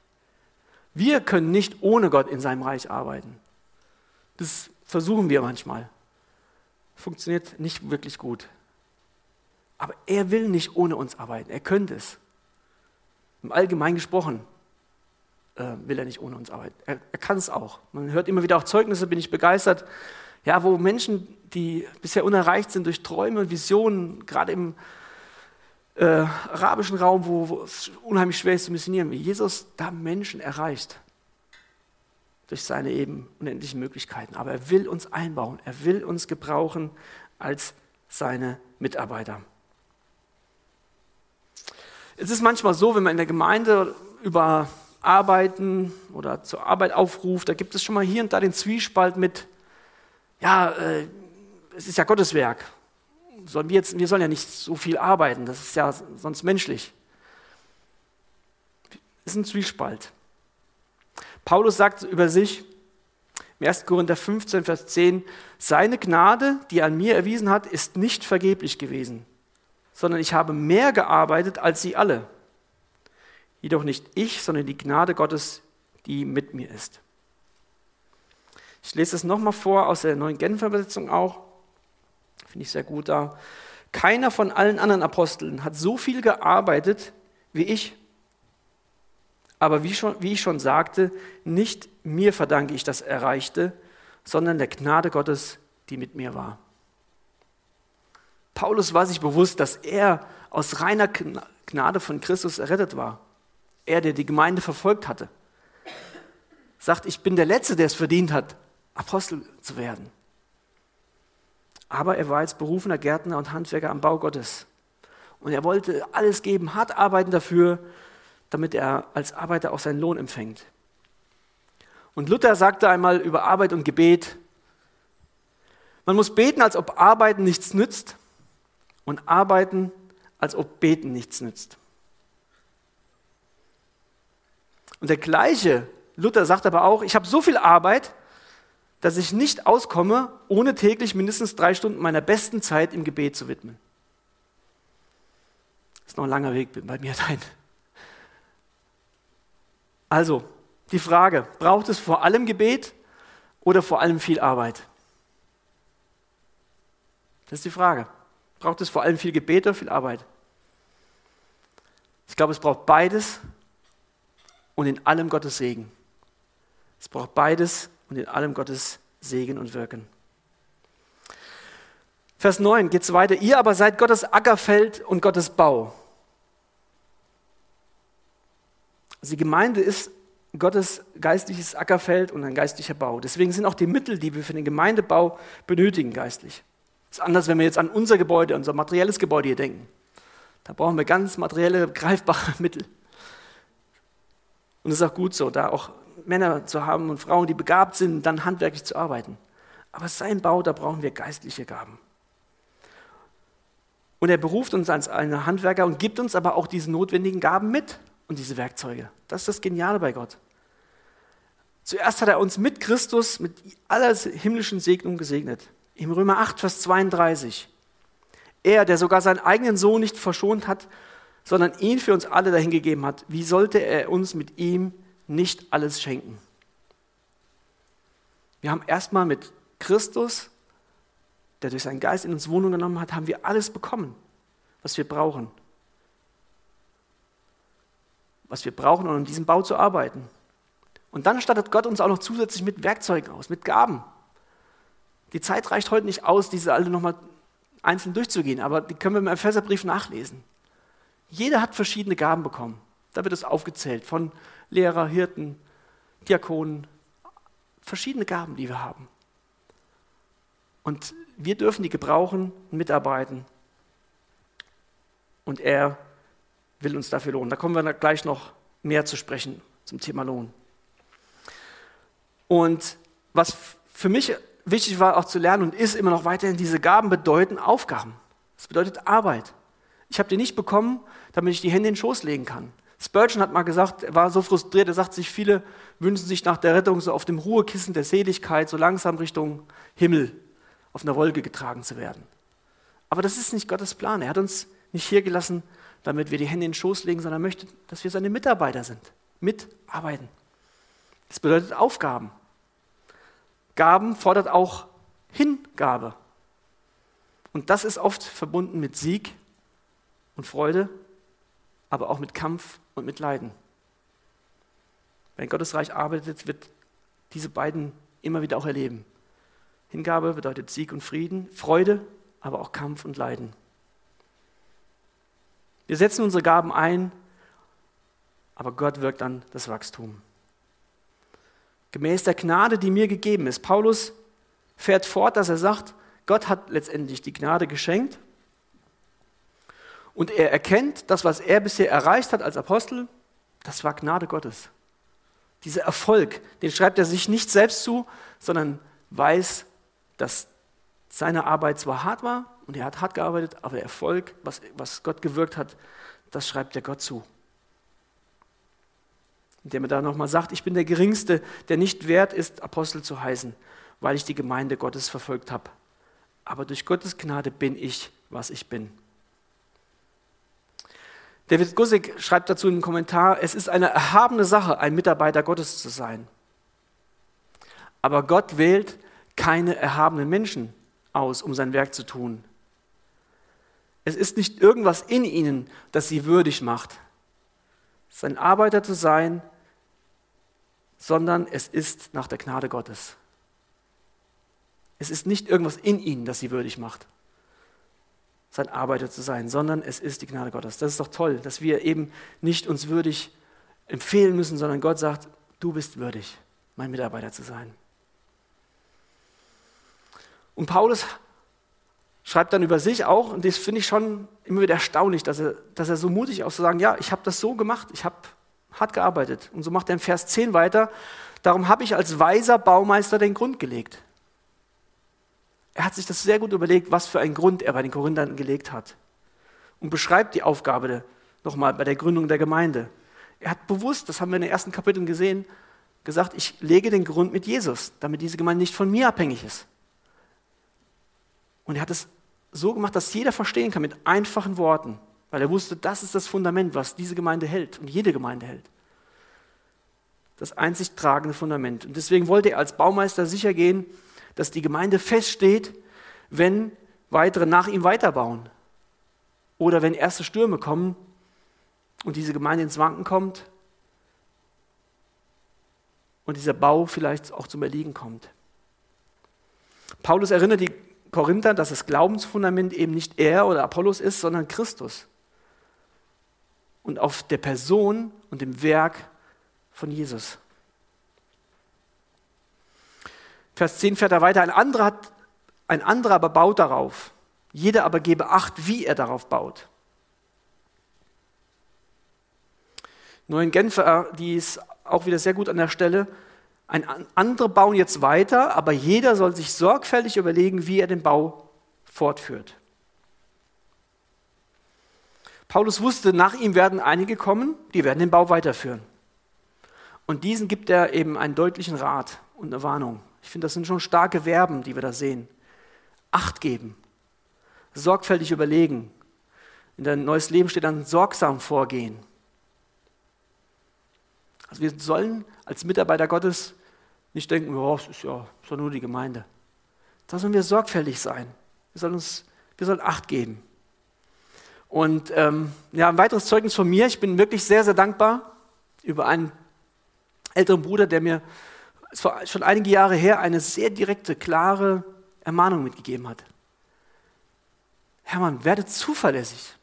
Wir können nicht ohne Gott in seinem Reich arbeiten. Das versuchen wir manchmal. Funktioniert nicht wirklich gut. Aber er will nicht ohne uns arbeiten. Er könnte es. Im Allgemeinen gesprochen äh, will er nicht ohne uns arbeiten. Er, er kann es auch. Man hört immer wieder auch Zeugnisse, bin ich begeistert. Ja, wo Menschen, die bisher unerreicht sind durch Träume und Visionen, gerade im äh, arabischen Raum, wo, wo es unheimlich schwer ist zu missionieren, wie Jesus da Menschen erreicht durch seine eben unendlichen Möglichkeiten. Aber er will uns einbauen, er will uns gebrauchen als seine Mitarbeiter. Es ist manchmal so, wenn man in der Gemeinde über Arbeiten oder zur Arbeit aufruft, da gibt es schon mal hier und da den Zwiespalt mit, ja, äh, es ist ja Gottes Werk sollen wir, jetzt, wir sollen ja nicht so viel arbeiten, das ist ja sonst menschlich. Das ist ein Zwiespalt. Paulus sagt über sich, im 1. Korinther 15, Vers 10, seine Gnade, die er an mir erwiesen hat, ist nicht vergeblich gewesen, sondern ich habe mehr gearbeitet als sie alle. Jedoch nicht ich, sondern die Gnade Gottes, die mit mir ist. Ich lese es nochmal vor aus der neuen Genfer Übersetzung auch. Finde ich sehr gut da. Keiner von allen anderen Aposteln hat so viel gearbeitet wie ich. Aber wie, schon, wie ich schon sagte, nicht mir verdanke ich das Erreichte, sondern der Gnade Gottes, die mit mir war. Paulus war sich bewusst, dass er aus reiner Gnade von Christus errettet war. Er, der die Gemeinde verfolgt hatte, sagt, ich bin der Letzte, der es verdient hat, Apostel zu werden. Aber er war jetzt berufener Gärtner und Handwerker am Bau Gottes. Und er wollte alles geben, hart arbeiten dafür, damit er als Arbeiter auch seinen Lohn empfängt. Und Luther sagte einmal über Arbeit und Gebet, man muss beten, als ob Arbeiten nichts nützt und arbeiten, als ob Beten nichts nützt. Und der gleiche Luther sagt aber auch, ich habe so viel Arbeit, dass ich nicht auskomme, ohne täglich mindestens drei Stunden meiner besten Zeit im Gebet zu widmen. Das ist noch ein langer Weg bei mir dahin. Also, die Frage, braucht es vor allem Gebet oder vor allem viel Arbeit? Das ist die Frage. Braucht es vor allem viel Gebet oder viel Arbeit? Ich glaube, es braucht beides und in allem Gottes Segen. Es braucht beides und in allem Gottes Segen und Wirken. Vers 9 geht es weiter. Ihr aber seid Gottes Ackerfeld und Gottes Bau. Also die Gemeinde ist Gottes geistliches Ackerfeld und ein geistlicher Bau. Deswegen sind auch die Mittel, die wir für den Gemeindebau benötigen, geistlich. Das ist anders, wenn wir jetzt an unser Gebäude, unser materielles Gebäude hier denken. Da brauchen wir ganz materielle, greifbare Mittel. Und das ist auch gut so, da auch Männer zu haben und Frauen, die begabt sind, dann handwerklich zu arbeiten. Aber sein Bau, da brauchen wir geistliche Gaben. Und er beruft uns als eine Handwerker und gibt uns aber auch diese notwendigen Gaben mit und diese Werkzeuge. Das ist das Geniale bei Gott. Zuerst hat er uns mit Christus, mit aller himmlischen Segnung gesegnet. Im Römer 8, Vers 32. Er, der sogar seinen eigenen Sohn nicht verschont hat, sondern ihn für uns alle dahingegeben hat, wie sollte er uns mit ihm nicht alles schenken. Wir haben erstmal mit Christus, der durch seinen Geist in uns Wohnung genommen hat, haben wir alles bekommen, was wir brauchen. Was wir brauchen, um an diesem Bau zu arbeiten. Und dann stattet Gott uns auch noch zusätzlich mit Werkzeugen aus, mit Gaben. Die Zeit reicht heute nicht aus, diese alle nochmal einzeln durchzugehen, aber die können wir im Epheserbrief nachlesen. Jeder hat verschiedene Gaben bekommen. Da wird es aufgezählt, von Lehrer, Hirten, Diakonen, verschiedene Gaben, die wir haben. Und wir dürfen die gebrauchen und mitarbeiten. Und er will uns dafür lohnen. Da kommen wir gleich noch mehr zu sprechen zum Thema Lohn. Und was für mich wichtig war auch zu lernen und ist immer noch weiterhin, diese Gaben bedeuten Aufgaben. Das bedeutet Arbeit. Ich habe die nicht bekommen, damit ich die Hände in den Schoß legen kann. Spurgeon hat mal gesagt, er war so frustriert, er sagt sich, viele wünschen sich nach der Rettung so auf dem Ruhekissen der Seligkeit so langsam Richtung Himmel auf einer Wolke getragen zu werden. Aber das ist nicht Gottes Plan. Er hat uns nicht hier gelassen, damit wir die Hände in den Schoß legen, sondern er möchte, dass wir seine Mitarbeiter sind, mitarbeiten. Das bedeutet Aufgaben. Gaben fordert auch Hingabe. Und das ist oft verbunden mit Sieg und Freude, aber auch mit Kampf und mit Leiden. Wenn Gottes Reich arbeitet, wird diese beiden immer wieder auch erleben. Hingabe bedeutet Sieg und Frieden, Freude, aber auch Kampf und Leiden. Wir setzen unsere Gaben ein, aber Gott wirkt dann das Wachstum. Gemäß der Gnade, die mir gegeben ist. Paulus fährt fort, dass er sagt, Gott hat letztendlich die Gnade geschenkt und er erkennt, das, was er bisher erreicht hat als Apostel, das war Gnade Gottes. Dieser Erfolg, den schreibt er sich nicht selbst zu, sondern weiß, dass seine Arbeit zwar hart war und er hat hart gearbeitet, aber der Erfolg, was, was Gott gewirkt hat, das schreibt er Gott zu indem er da nochmal sagt, ich bin der Geringste, der nicht wert ist, Apostel zu heißen, weil ich die Gemeinde Gottes verfolgt habe. Aber durch Gottes Gnade bin ich, was ich bin. David Gussig schreibt dazu einen Kommentar, es ist eine erhabene Sache, ein Mitarbeiter Gottes zu sein. Aber Gott wählt keine erhabenen Menschen aus, um sein Werk zu tun. Es ist nicht irgendwas in ihnen, das sie würdig macht. Sein Arbeiter zu sein, sondern es ist nach der Gnade Gottes. Es ist nicht irgendwas in ihnen, das sie würdig macht, sein Arbeiter zu sein, sondern es ist die Gnade Gottes. Das ist doch toll, dass wir eben nicht uns würdig empfehlen müssen, sondern Gott sagt, du bist würdig, mein Mitarbeiter zu sein. Und Paulus schreibt dann über sich auch, und das finde ich schon immer wieder erstaunlich, dass er, dass er so mutig ist, zu sagen, ja, ich habe das so gemacht, ich habe hat gearbeitet. Und so macht er im Vers 10 weiter. Darum habe ich als weiser Baumeister den Grund gelegt. Er hat sich das sehr gut überlegt, was für einen Grund er bei den Korinthern gelegt hat. Und beschreibt die Aufgabe nochmal bei der Gründung der Gemeinde. Er hat bewusst, das haben wir in den ersten Kapiteln gesehen, gesagt, ich lege den Grund mit Jesus, damit diese Gemeinde nicht von mir abhängig ist. Und er hat es so gemacht, dass jeder verstehen kann mit einfachen Worten weil er wusste, das ist das Fundament, was diese Gemeinde hält und jede Gemeinde hält. Das einzig tragende Fundament. Und deswegen wollte er als Baumeister sicher gehen, dass die Gemeinde feststeht, wenn weitere nach ihm weiterbauen. Oder wenn erste Stürme kommen und diese Gemeinde ins Wanken kommt und dieser Bau vielleicht auch zum Erliegen kommt. Paulus erinnert die Korinther, dass das Glaubensfundament eben nicht er oder Apollos ist, sondern Christus und auf der Person und dem Werk von Jesus. Vers 10 fährt er weiter. Ein anderer, hat, ein anderer aber baut darauf. Jeder aber gebe Acht, wie er darauf baut. Neuen Genfer, die ist auch wieder sehr gut an der Stelle. Ein andere bauen jetzt weiter, aber jeder soll sich sorgfältig überlegen, wie er den Bau fortführt. Paulus wusste, nach ihm werden einige kommen, die werden den Bau weiterführen. Und diesen gibt er eben einen deutlichen Rat und eine Warnung. Ich finde, das sind schon starke Verben, die wir da sehen. Acht geben, sorgfältig überlegen. In der Neues Leben steht dann sorgsam vorgehen. Also wir sollen als Mitarbeiter Gottes nicht denken, oh, es ist ja, ist nur die Gemeinde. Da sollen wir sorgfältig sein. Wir sollen, uns, wir sollen Acht geben. Und ähm, ja, ein weiteres Zeugnis von mir. Ich bin wirklich sehr, sehr dankbar über einen älteren Bruder, der mir es war schon einige Jahre her eine sehr direkte, klare Ermahnung mitgegeben hat. Hermann, werde zuverlässig.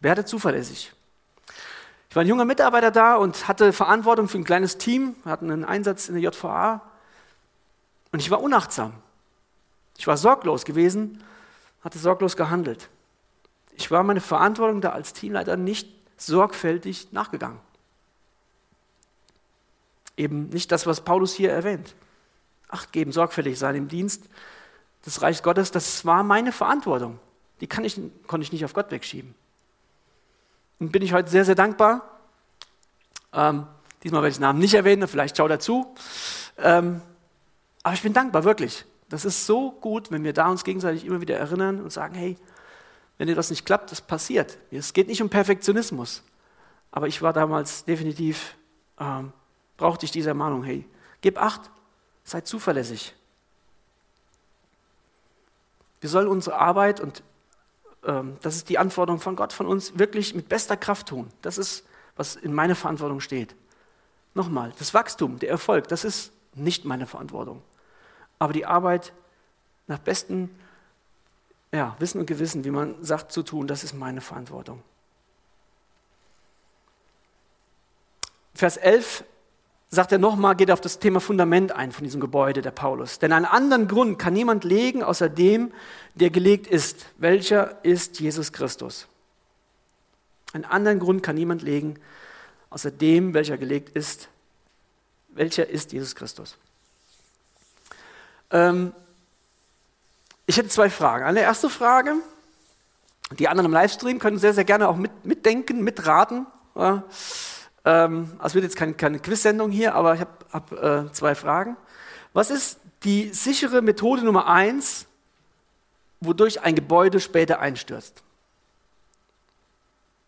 Werde zuverlässig. Ich war ein junger Mitarbeiter da und hatte Verantwortung für ein kleines Team. Wir hatten einen Einsatz in der JVA. Und ich war unachtsam. Ich war sorglos gewesen, hatte sorglos gehandelt. Ich war meine Verantwortung da als Teamleiter nicht sorgfältig nachgegangen. Eben nicht das, was Paulus hier erwähnt. Acht geben, sorgfältig sein im Dienst des Reichs Gottes, das war meine Verantwortung. Die kann ich, konnte ich nicht auf Gott wegschieben. Und bin ich heute sehr, sehr dankbar. Ähm, diesmal werde ich den Namen nicht erwähnen, vielleicht schau dazu. Ähm, aber ich bin dankbar, wirklich. Das ist so gut, wenn wir da uns gegenseitig immer wieder erinnern und sagen, hey, wenn dir das nicht klappt, das passiert. Es geht nicht um Perfektionismus. Aber ich war damals definitiv, ähm, brauchte ich diese Ermahnung, hey, gib acht, sei zuverlässig. Wir sollen unsere Arbeit, und ähm, das ist die Anforderung von Gott, von uns wirklich mit bester Kraft tun. Das ist, was in meiner Verantwortung steht. Nochmal, das Wachstum, der Erfolg, das ist nicht meine Verantwortung. Aber die Arbeit nach bestem ja, Wissen und Gewissen, wie man sagt, zu tun, das ist meine Verantwortung. Vers 11 sagt er nochmal, geht auf das Thema Fundament ein von diesem Gebäude der Paulus. Denn einen anderen Grund kann niemand legen, außer dem, der gelegt ist. Welcher ist Jesus Christus? Einen anderen Grund kann niemand legen, außer dem, welcher gelegt ist. Welcher ist Jesus Christus? Ähm, ich hätte zwei Fragen. Eine erste Frage, die anderen im Livestream können sehr, sehr gerne auch mit, mitdenken, mitraten. Ja. Ähm, also wird jetzt keine, keine Quiz-Sendung hier, aber ich habe hab, äh, zwei Fragen. Was ist die sichere Methode Nummer eins, wodurch ein Gebäude später einstürzt?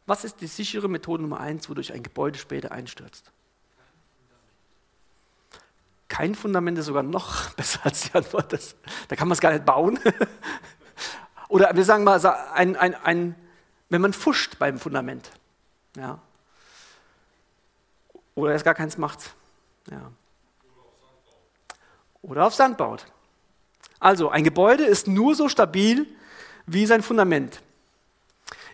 Was ist die sichere Methode Nummer eins, wodurch ein Gebäude später einstürzt? Kein Fundament ist sogar noch besser als die Antwort. Das, da kann man es gar nicht bauen. Oder wir sagen mal, ein, ein, ein, wenn man fuscht beim Fundament. Ja, oder erst gar keins macht. Ja. Oder auf Sand baut. Also, ein Gebäude ist nur so stabil wie sein Fundament.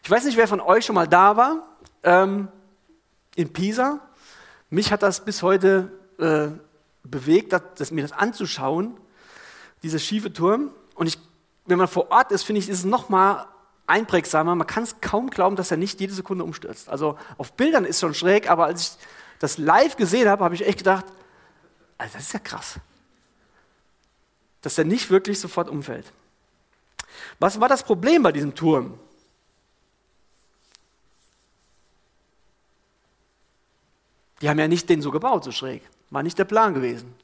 Ich weiß nicht, wer von euch schon mal da war ähm, in Pisa. Mich hat das bis heute äh, bewegt, das, das, mir das anzuschauen, dieser schiefe Turm. Und ich, wenn man vor Ort ist, finde ich, ist es noch mal einprägsamer. Man kann es kaum glauben, dass er nicht jede Sekunde umstürzt. Also auf Bildern ist schon schräg, aber als ich das live gesehen habe, habe ich echt gedacht, also das ist ja krass. Dass er nicht wirklich sofort umfällt. Was war das Problem bei diesem Turm? Die haben ja nicht den so gebaut, so schräg. War nicht der Plan gewesen.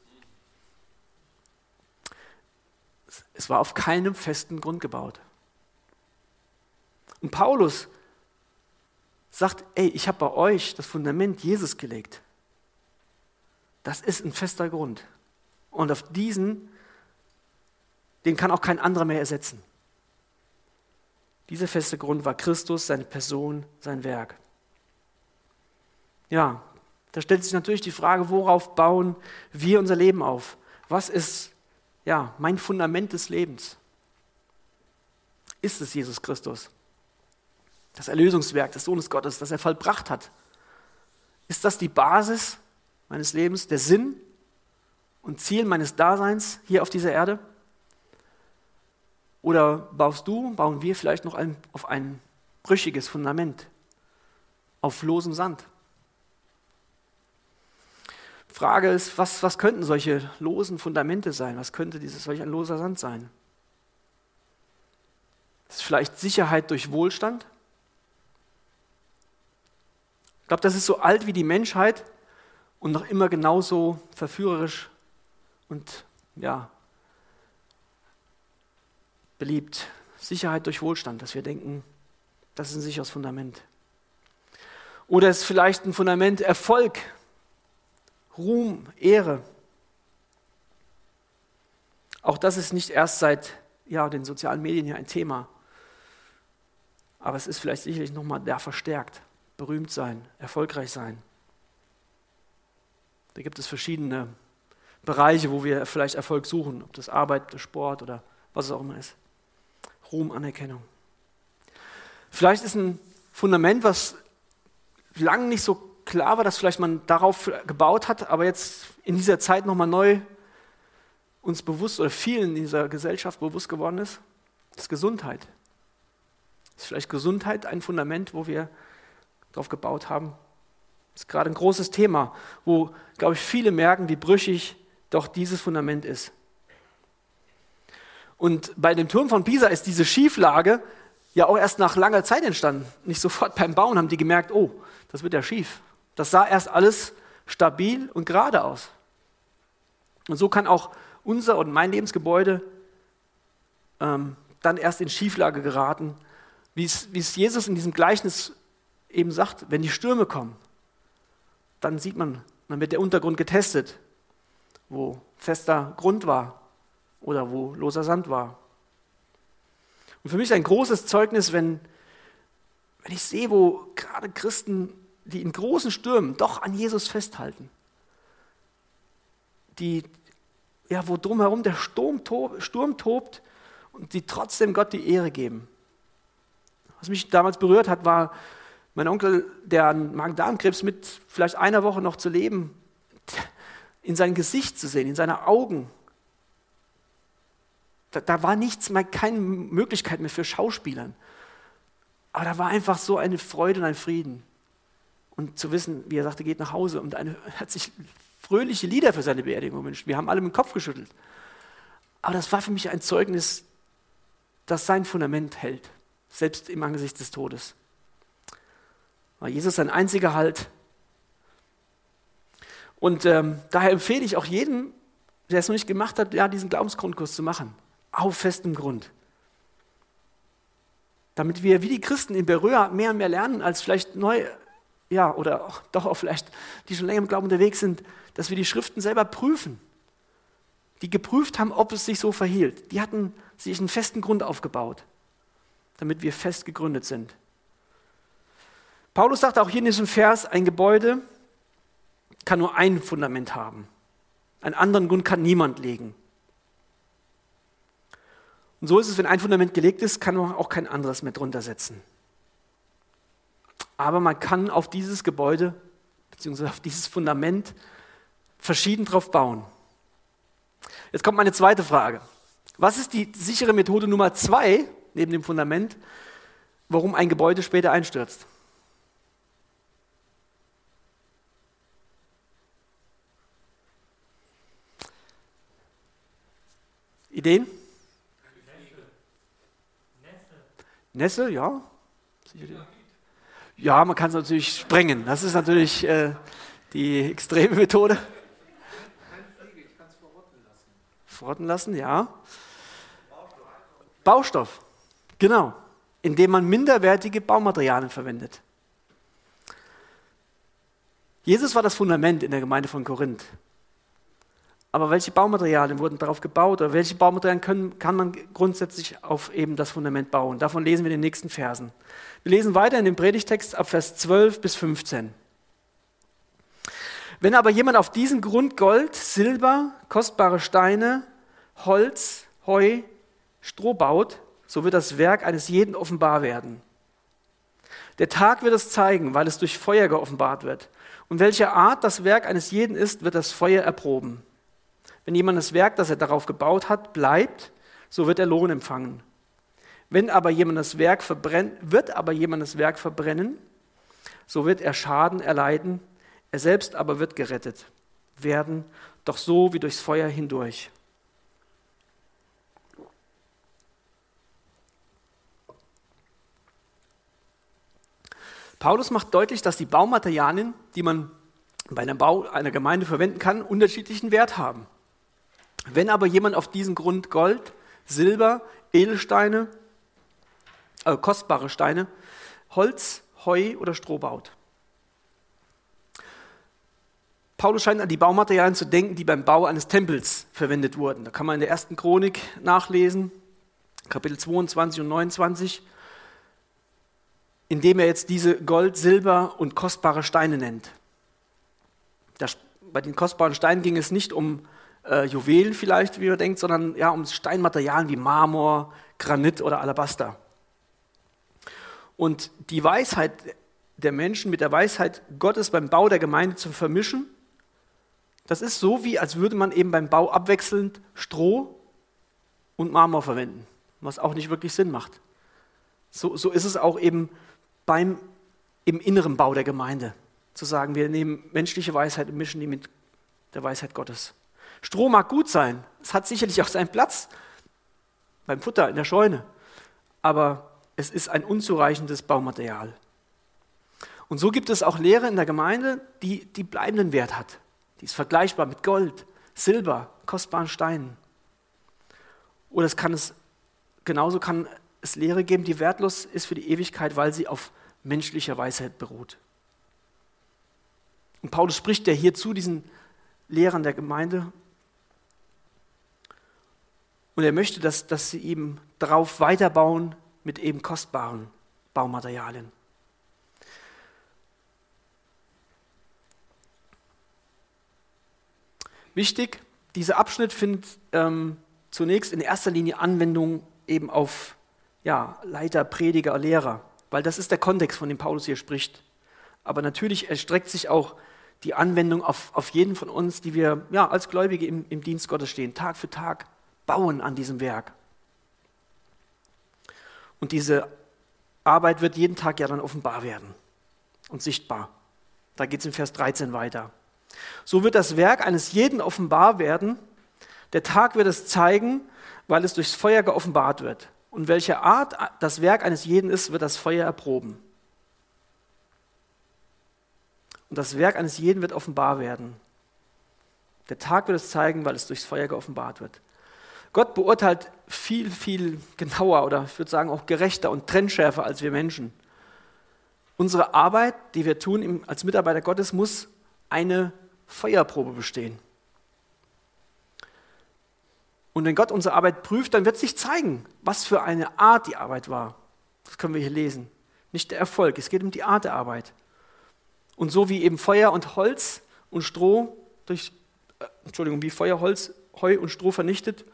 Es war auf keinem festen Grund gebaut. Und Paulus sagt, ey, ich habe bei euch das Fundament Jesus gelegt. Das ist ein fester Grund. Und auf diesen, den kann auch kein anderer mehr ersetzen. Dieser feste Grund war Christus, seine Person, sein Werk. Ja, da stellt sich natürlich die Frage, worauf bauen wir unser Leben auf? Was ist ja mein Fundament des Lebens? Ist es Jesus Christus? Das Erlösungswerk des Sohnes Gottes, das er vollbracht hat. Ist das die Basis meines Lebens, der Sinn und Ziel meines Daseins hier auf dieser Erde? Oder baust du, bauen wir vielleicht noch ein, auf ein brüchiges Fundament, auf losem Sand? Frage ist, was, was könnten solche losen Fundamente sein? Was könnte dieses solch ein loser Sand sein? Ist vielleicht Sicherheit durch Wohlstand? Ich glaube, das ist so alt wie die Menschheit und noch immer genauso verführerisch und ja, beliebt. Sicherheit durch Wohlstand, dass wir denken, das ist ein sicheres Fundament. Oder es ist vielleicht ein Fundament Erfolg, Ruhm, Ehre. Auch das ist nicht erst seit ja, den sozialen Medien hier ein Thema. Aber es ist vielleicht sicherlich nochmal da verstärkt berühmt sein, erfolgreich sein. Da gibt es verschiedene Bereiche, wo wir vielleicht Erfolg suchen, ob das Arbeit, der Sport oder was es auch immer ist. Ruhm, Anerkennung. Vielleicht ist ein Fundament, was lange nicht so klar war, dass vielleicht man darauf gebaut hat, aber jetzt in dieser Zeit nochmal neu uns bewusst oder vielen in dieser Gesellschaft bewusst geworden ist, ist Gesundheit. Ist vielleicht Gesundheit ein Fundament, wo wir drauf gebaut haben? Das ist gerade ein großes Thema, wo, glaube ich, viele merken, wie brüchig doch dieses Fundament ist. Und bei dem Turm von Pisa ist diese Schieflage ja auch erst nach langer Zeit entstanden. Nicht sofort beim Bauen haben die gemerkt, oh, das wird ja schief. Das sah erst alles stabil und gerade aus. Und so kann auch unser und mein Lebensgebäude ähm, dann erst in Schieflage geraten, wie es, Jesus in diesem Gleichnis eben sagt, wenn die Stürme kommen, dann sieht man, dann wird der Untergrund getestet, wo fester Grund war oder wo loser Sand war. Und für mich ein großes Zeugnis, wenn, wenn ich sehe, wo gerade Christen, die in großen Stürmen doch an Jesus festhalten, die, ja, wo drumherum der Sturm, tob, Sturm tobt und die trotzdem Gott die Ehre geben. Was mich damals berührt hat, war mein Onkel, der an Magen-Darm-Krebs mit vielleicht einer Woche noch zu leben, in sein Gesicht zu sehen, in seine Augen. Da, da war nichts mehr, keine Möglichkeit mehr für Schauspielern. Aber da war einfach so eine Freude und ein Frieden. Und zu wissen, wie er sagte, geht nach Hause und eine, hat sich fröhliche Lieder für seine Beerdigung gewünscht. Wir haben alle mit dem Kopf geschüttelt. Aber das war für mich ein Zeugnis, dass sein Fundament hält, selbst im Angesicht des Todes. War Jesus sein einziger Halt. Und ähm, daher empfehle ich auch jedem, der es noch nicht gemacht hat, ja, diesen Glaubensgrundkurs zu machen. Auf festem Grund. Damit wir wie die Christen in Berührer mehr und mehr lernen, als vielleicht neu, ja, oder auch, doch auch vielleicht, die schon länger im Glauben unterwegs sind, dass wir die Schriften selber prüfen. Die geprüft haben, ob es sich so verhielt. Die hatten sich einen festen Grund aufgebaut, damit wir fest gegründet sind. Paulus sagt auch hier in diesem Vers, ein Gebäude kann nur ein Fundament haben. Einen anderen Grund kann niemand legen. Und so ist es, wenn ein Fundament gelegt ist, kann man auch kein anderes mehr drunter setzen. Aber man kann auf dieses Gebäude beziehungsweise auf dieses Fundament verschieden drauf bauen. Jetzt kommt meine zweite Frage. Was ist die sichere Methode Nummer zwei neben dem Fundament, warum ein Gebäude später einstürzt? Ideen? Nässe. Nässe, ja. Ja, man kann es natürlich sprengen. Das ist natürlich äh, die extreme Methode. Verrotten lassen, ja. Baustoff, genau. Indem man minderwertige Baumaterialien verwendet. Jesus war das Fundament in der Gemeinde von Korinth. Aber welche Baumaterialien wurden darauf gebaut oder welche Baumaterialien können, kann man grundsätzlich auf eben das Fundament bauen? Davon lesen wir in den nächsten Versen. Wir lesen weiter in dem Predigtext ab Vers 12 bis 15. Wenn aber jemand auf diesen Grund Gold, Silber, kostbare Steine, Holz, Heu, Stroh baut, so wird das Werk eines jeden offenbar werden. Der Tag wird es zeigen, weil es durch Feuer geoffenbart wird. Und welche Art das Werk eines jeden ist, wird das Feuer erproben. Wenn jemand das Werk, das er darauf gebaut hat, bleibt, so wird er Lohn empfangen. Wenn aber jemand das Werk verbrennt, wird aber jemand das Werk verbrennen, so wird er Schaden erleiden, er selbst aber wird gerettet werden, doch so wie durchs Feuer hindurch. Paulus macht deutlich, dass die Baumaterialien, die man bei einem Bau einer Gemeinde verwenden kann, unterschiedlichen Wert haben. Wenn aber jemand auf diesen Grund Gold, Silber, Edelsteine, äh, kostbare Steine, Holz, Heu oder Stroh baut. Paulus scheint an die Baumaterialien zu denken, die beim Bau eines Tempels verwendet wurden. Da kann man in der ersten Chronik nachlesen, Kapitel 22 und 29, indem er jetzt diese Gold, Silber und kostbare Steine nennt. Das, bei den kostbaren Steinen ging es nicht um äh, Juwelen vielleicht, wie man denkt, sondern ja, um Steinmaterialien wie Marmor, Granit oder Alabaster. Und die Weisheit der Menschen mit der Weisheit Gottes beim Bau der Gemeinde zu vermischen, das ist so, wie als würde man eben beim Bau abwechselnd Stroh und Marmor verwenden, was auch nicht wirklich Sinn macht. So, so ist es auch eben beim, im inneren Bau der Gemeinde. Zu sagen, wir nehmen menschliche Weisheit und mischen die mit der Weisheit Gottes. Stroh mag gut sein. Es hat sicherlich auch seinen Platz beim Futter in der Scheune. Aber es ist ein unzureichendes Baumaterial. Und so gibt es auch Lehre in der Gemeinde, die, die bleibenden Wert hat. Die ist vergleichbar mit Gold, Silber, kostbaren Steinen. Oder es kann es, genauso kann es Lehre geben, die wertlos ist für die Ewigkeit, weil sie auf menschlicher Weisheit beruht. Und Paulus spricht ja hier zu diesen Lehrern der Gemeinde. Und er möchte, dass, dass sie eben darauf weiterbauen mit eben kostbaren Baumaterialien. Wichtig, dieser Abschnitt findet ähm, zunächst in erster Linie Anwendung eben auf ja, Leiter, Prediger, Lehrer, weil das ist der Kontext, von dem Paulus hier spricht. Aber natürlich erstreckt sich auch die Anwendung auf, auf jeden von uns, die wir ja, als Gläubige im, im Dienst Gottes stehen, Tag für Tag bauen an diesem Werk. Und diese Arbeit wird jeden Tag ja dann offenbar werden und sichtbar. Da geht es in Vers 13 weiter. So wird das Werk eines jeden offenbar werden. Der Tag wird es zeigen, weil es durchs Feuer geoffenbart wird. Und welche Art das Werk eines jeden ist, wird das Feuer erproben. Und das Werk eines jeden wird offenbar werden. Der Tag wird es zeigen, weil es durchs Feuer geoffenbart wird. Gott beurteilt viel, viel genauer oder ich würde sagen auch gerechter und trennschärfer als wir Menschen. Unsere Arbeit, die wir tun als Mitarbeiter Gottes, muss eine Feuerprobe bestehen. Und wenn Gott unsere Arbeit prüft, dann wird sich zeigen, was für eine Art die Arbeit war. Das können wir hier lesen. Nicht der Erfolg, es geht um die Art der Arbeit. Und so wie eben Feuer und Holz und Stroh durch, äh, Entschuldigung, wie Feuer, Holz, Heu und Stroh vernichtet,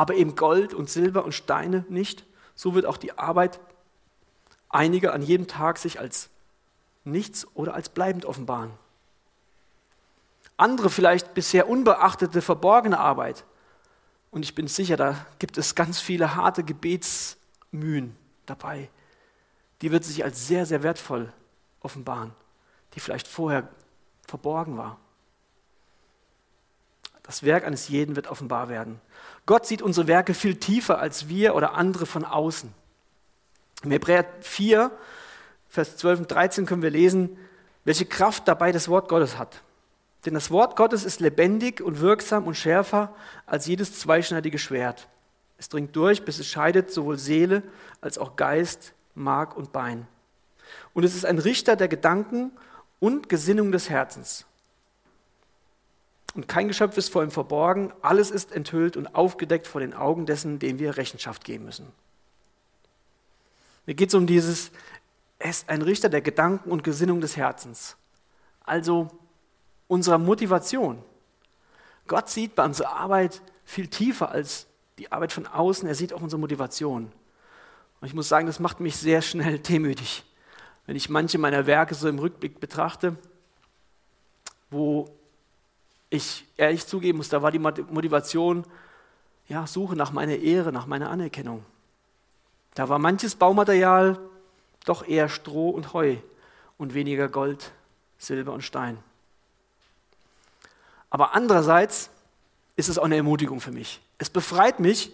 aber eben Gold und Silber und Steine nicht, so wird auch die Arbeit einiger an jedem Tag sich als nichts oder als bleibend offenbaren andere vielleicht bisher unbeachtete, verborgene Arbeit. Und ich bin sicher, da gibt es ganz viele harte Gebetsmühen dabei. Die wird sich als sehr, sehr wertvoll offenbaren, die vielleicht vorher verborgen war. Das Werk eines jeden wird offenbar werden. Gott sieht unsere Werke viel tiefer als wir oder andere von außen. Im Hebräer 4, Vers 12 und 13 können wir lesen, welche Kraft dabei das Wort Gottes hat. Denn das Wort Gottes ist lebendig und wirksam und schärfer als jedes zweischneidige Schwert. Es dringt durch, bis es scheidet sowohl Seele als auch Geist, Mark und Bein. Und es ist ein Richter der Gedanken und Gesinnung des Herzens. Und kein Geschöpf ist vor ihm verborgen, alles ist enthüllt und aufgedeckt vor den Augen dessen, dem wir Rechenschaft geben müssen. Mir geht es um dieses, er ist ein Richter der Gedanken und Gesinnung des Herzens. Also unserer Motivation. Gott sieht bei unserer Arbeit viel tiefer als die Arbeit von außen. Er sieht auch unsere Motivation. Und ich muss sagen, das macht mich sehr schnell demütig, wenn ich manche meiner Werke so im Rückblick betrachte, wo ich ehrlich zugeben muss, da war die Motivation, ja, Suche nach meiner Ehre, nach meiner Anerkennung. Da war manches Baumaterial doch eher Stroh und Heu und weniger Gold, Silber und Stein. Aber andererseits ist es auch eine Ermutigung für mich. Es befreit mich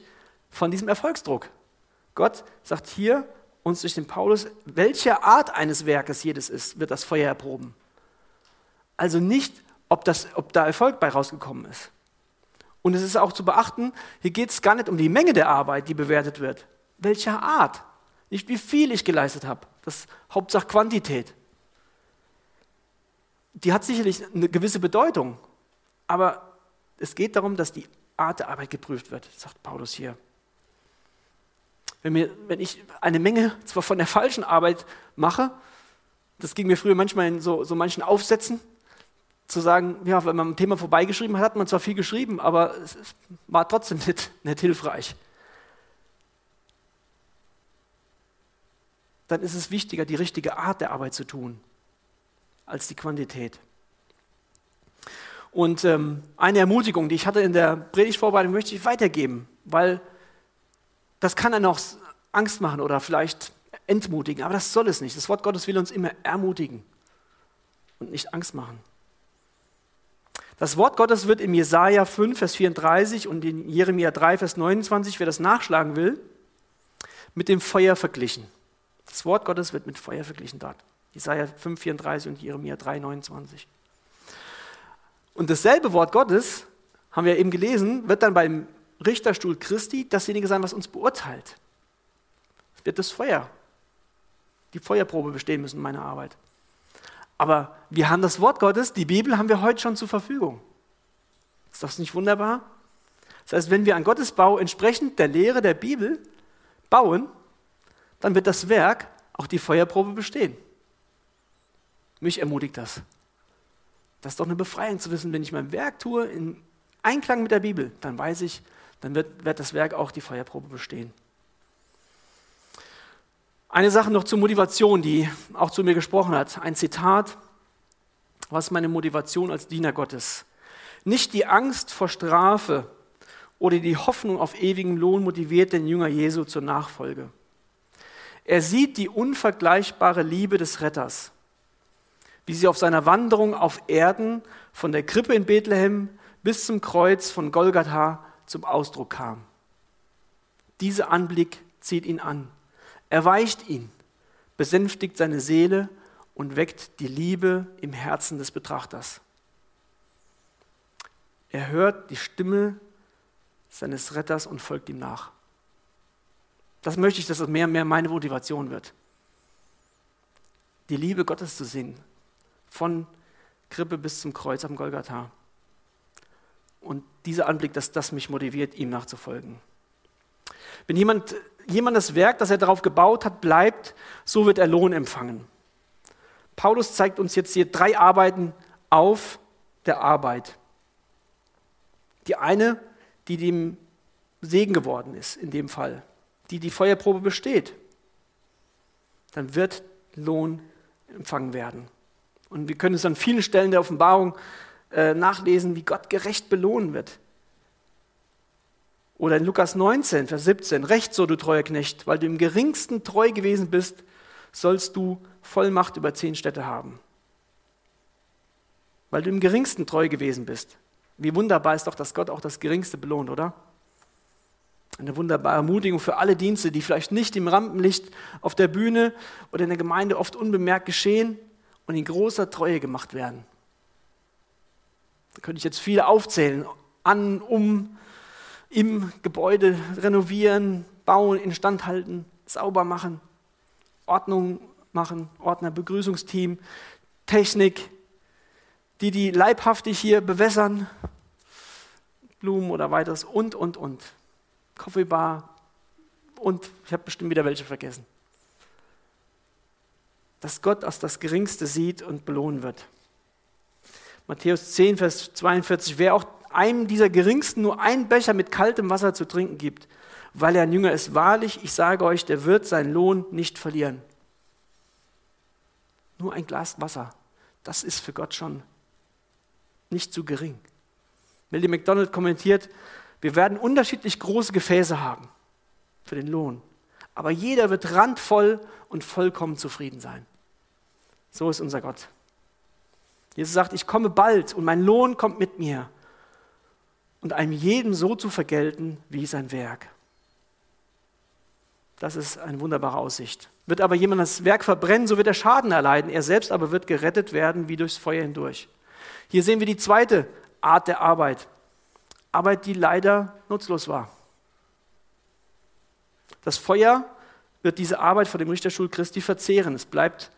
von diesem Erfolgsdruck. Gott sagt hier uns durch den Paulus, welche Art eines Werkes jedes ist, wird das Feuer erproben. Also nicht, ob, das, ob da Erfolg bei rausgekommen ist. Und es ist auch zu beachten, hier geht es gar nicht um die Menge der Arbeit, die bewertet wird. Welcher Art? Nicht wie viel ich geleistet habe. Das ist Hauptsache Quantität. Die hat sicherlich eine gewisse Bedeutung. Aber es geht darum, dass die Art der Arbeit geprüft wird, sagt Paulus hier. Wenn, mir, wenn ich eine Menge zwar von der falschen Arbeit mache, das ging mir früher manchmal in so, so manchen Aufsätzen, zu sagen, ja, wenn man ein Thema vorbeigeschrieben hat, hat man zwar viel geschrieben, aber es war trotzdem nicht, nicht hilfreich. Dann ist es wichtiger, die richtige Art der Arbeit zu tun, als die Quantität. Und ähm, eine Ermutigung, die ich hatte in der Predigtvorbereitung, möchte ich weitergeben, weil das kann einen auch Angst machen oder vielleicht entmutigen. Aber das soll es nicht. Das Wort Gottes will uns immer ermutigen und nicht Angst machen. Das Wort Gottes wird in Jesaja 5, Vers 34 und in Jeremia 3, Vers 29, wer das nachschlagen will, mit dem Feuer verglichen. Das Wort Gottes wird mit Feuer verglichen dort. Jesaja 5, 34 und Jeremia 3, 29. Und dasselbe Wort Gottes, haben wir eben gelesen, wird dann beim Richterstuhl Christi dasjenige sein, was uns beurteilt. Es wird das Feuer, die Feuerprobe bestehen müssen, meine Arbeit. Aber wir haben das Wort Gottes, die Bibel haben wir heute schon zur Verfügung. Ist das nicht wunderbar? Das heißt, wenn wir an Gottes Bau entsprechend der Lehre der Bibel bauen, dann wird das Werk auch die Feuerprobe bestehen. Mich ermutigt das. Das ist doch eine Befreiung zu wissen, wenn ich mein Werk tue in Einklang mit der Bibel, dann weiß ich, dann wird, wird das Werk auch die Feuerprobe bestehen. Eine Sache noch zur Motivation, die auch zu mir gesprochen hat. Ein Zitat. Was meine Motivation als Diener Gottes? Nicht die Angst vor Strafe oder die Hoffnung auf ewigen Lohn motiviert den Jünger Jesu zur Nachfolge. Er sieht die unvergleichbare Liebe des Retters, wie sie auf seiner Wanderung auf Erden von der Krippe in Bethlehem bis zum Kreuz von Golgatha zum Ausdruck kam. Dieser Anblick zieht ihn an, erweicht ihn, besänftigt seine Seele und weckt die Liebe im Herzen des Betrachters. Er hört die Stimme seines Retters und folgt ihm nach. Das möchte ich, dass das mehr und mehr meine Motivation wird. Die Liebe Gottes zu sehen, von Krippe bis zum Kreuz am Golgatha. Und dieser Anblick, dass das mich motiviert, ihm nachzufolgen. Wenn jemand, jemand das Werk, das er darauf gebaut hat, bleibt, so wird er Lohn empfangen. Paulus zeigt uns jetzt hier drei Arbeiten auf der Arbeit. Die eine, die dem Segen geworden ist, in dem Fall, die die Feuerprobe besteht, dann wird Lohn empfangen werden. Und wir können es an vielen Stellen der Offenbarung äh, nachlesen, wie Gott gerecht belohnen wird. Oder in Lukas 19, Vers 17, Recht so, du treuer Knecht, weil du im geringsten treu gewesen bist, sollst du Vollmacht über zehn Städte haben. Weil du im geringsten treu gewesen bist. Wie wunderbar ist doch, dass Gott auch das Geringste belohnt, oder? Eine wunderbare Ermutigung für alle Dienste, die vielleicht nicht im Rampenlicht auf der Bühne oder in der Gemeinde oft unbemerkt geschehen und in großer Treue gemacht werden. Da könnte ich jetzt viele aufzählen, an, um, im Gebäude renovieren, bauen, instand halten, sauber machen, Ordnung machen, Ordner, Begrüßungsteam, Technik, die die leibhaftig hier bewässern, Blumen oder weiteres und, und, und. Coffeebar und ich habe bestimmt wieder welche vergessen. Dass Gott aus das Geringste sieht und belohnen wird. Matthäus 10, Vers 42, wer auch einem dieser Geringsten nur einen Becher mit kaltem Wasser zu trinken gibt, weil er ein Jünger ist, wahrlich, ich sage euch, der wird seinen Lohn nicht verlieren. Nur ein Glas Wasser, das ist für Gott schon nicht zu gering. Millie McDonald kommentiert, wir werden unterschiedlich große Gefäße haben für den Lohn, aber jeder wird randvoll und vollkommen zufrieden sein. So ist unser Gott. Jesus sagt, ich komme bald und mein Lohn kommt mit mir. Und einem jeden so zu vergelten wie sein Werk. Das ist eine wunderbare Aussicht. Wird aber jemand das Werk verbrennen, so wird er Schaden erleiden. Er selbst aber wird gerettet werden wie durchs Feuer hindurch. Hier sehen wir die zweite Art der Arbeit. Arbeit, die leider nutzlos war. Das Feuer wird diese Arbeit vor dem Richterstuhl Christi verzehren. Es bleibt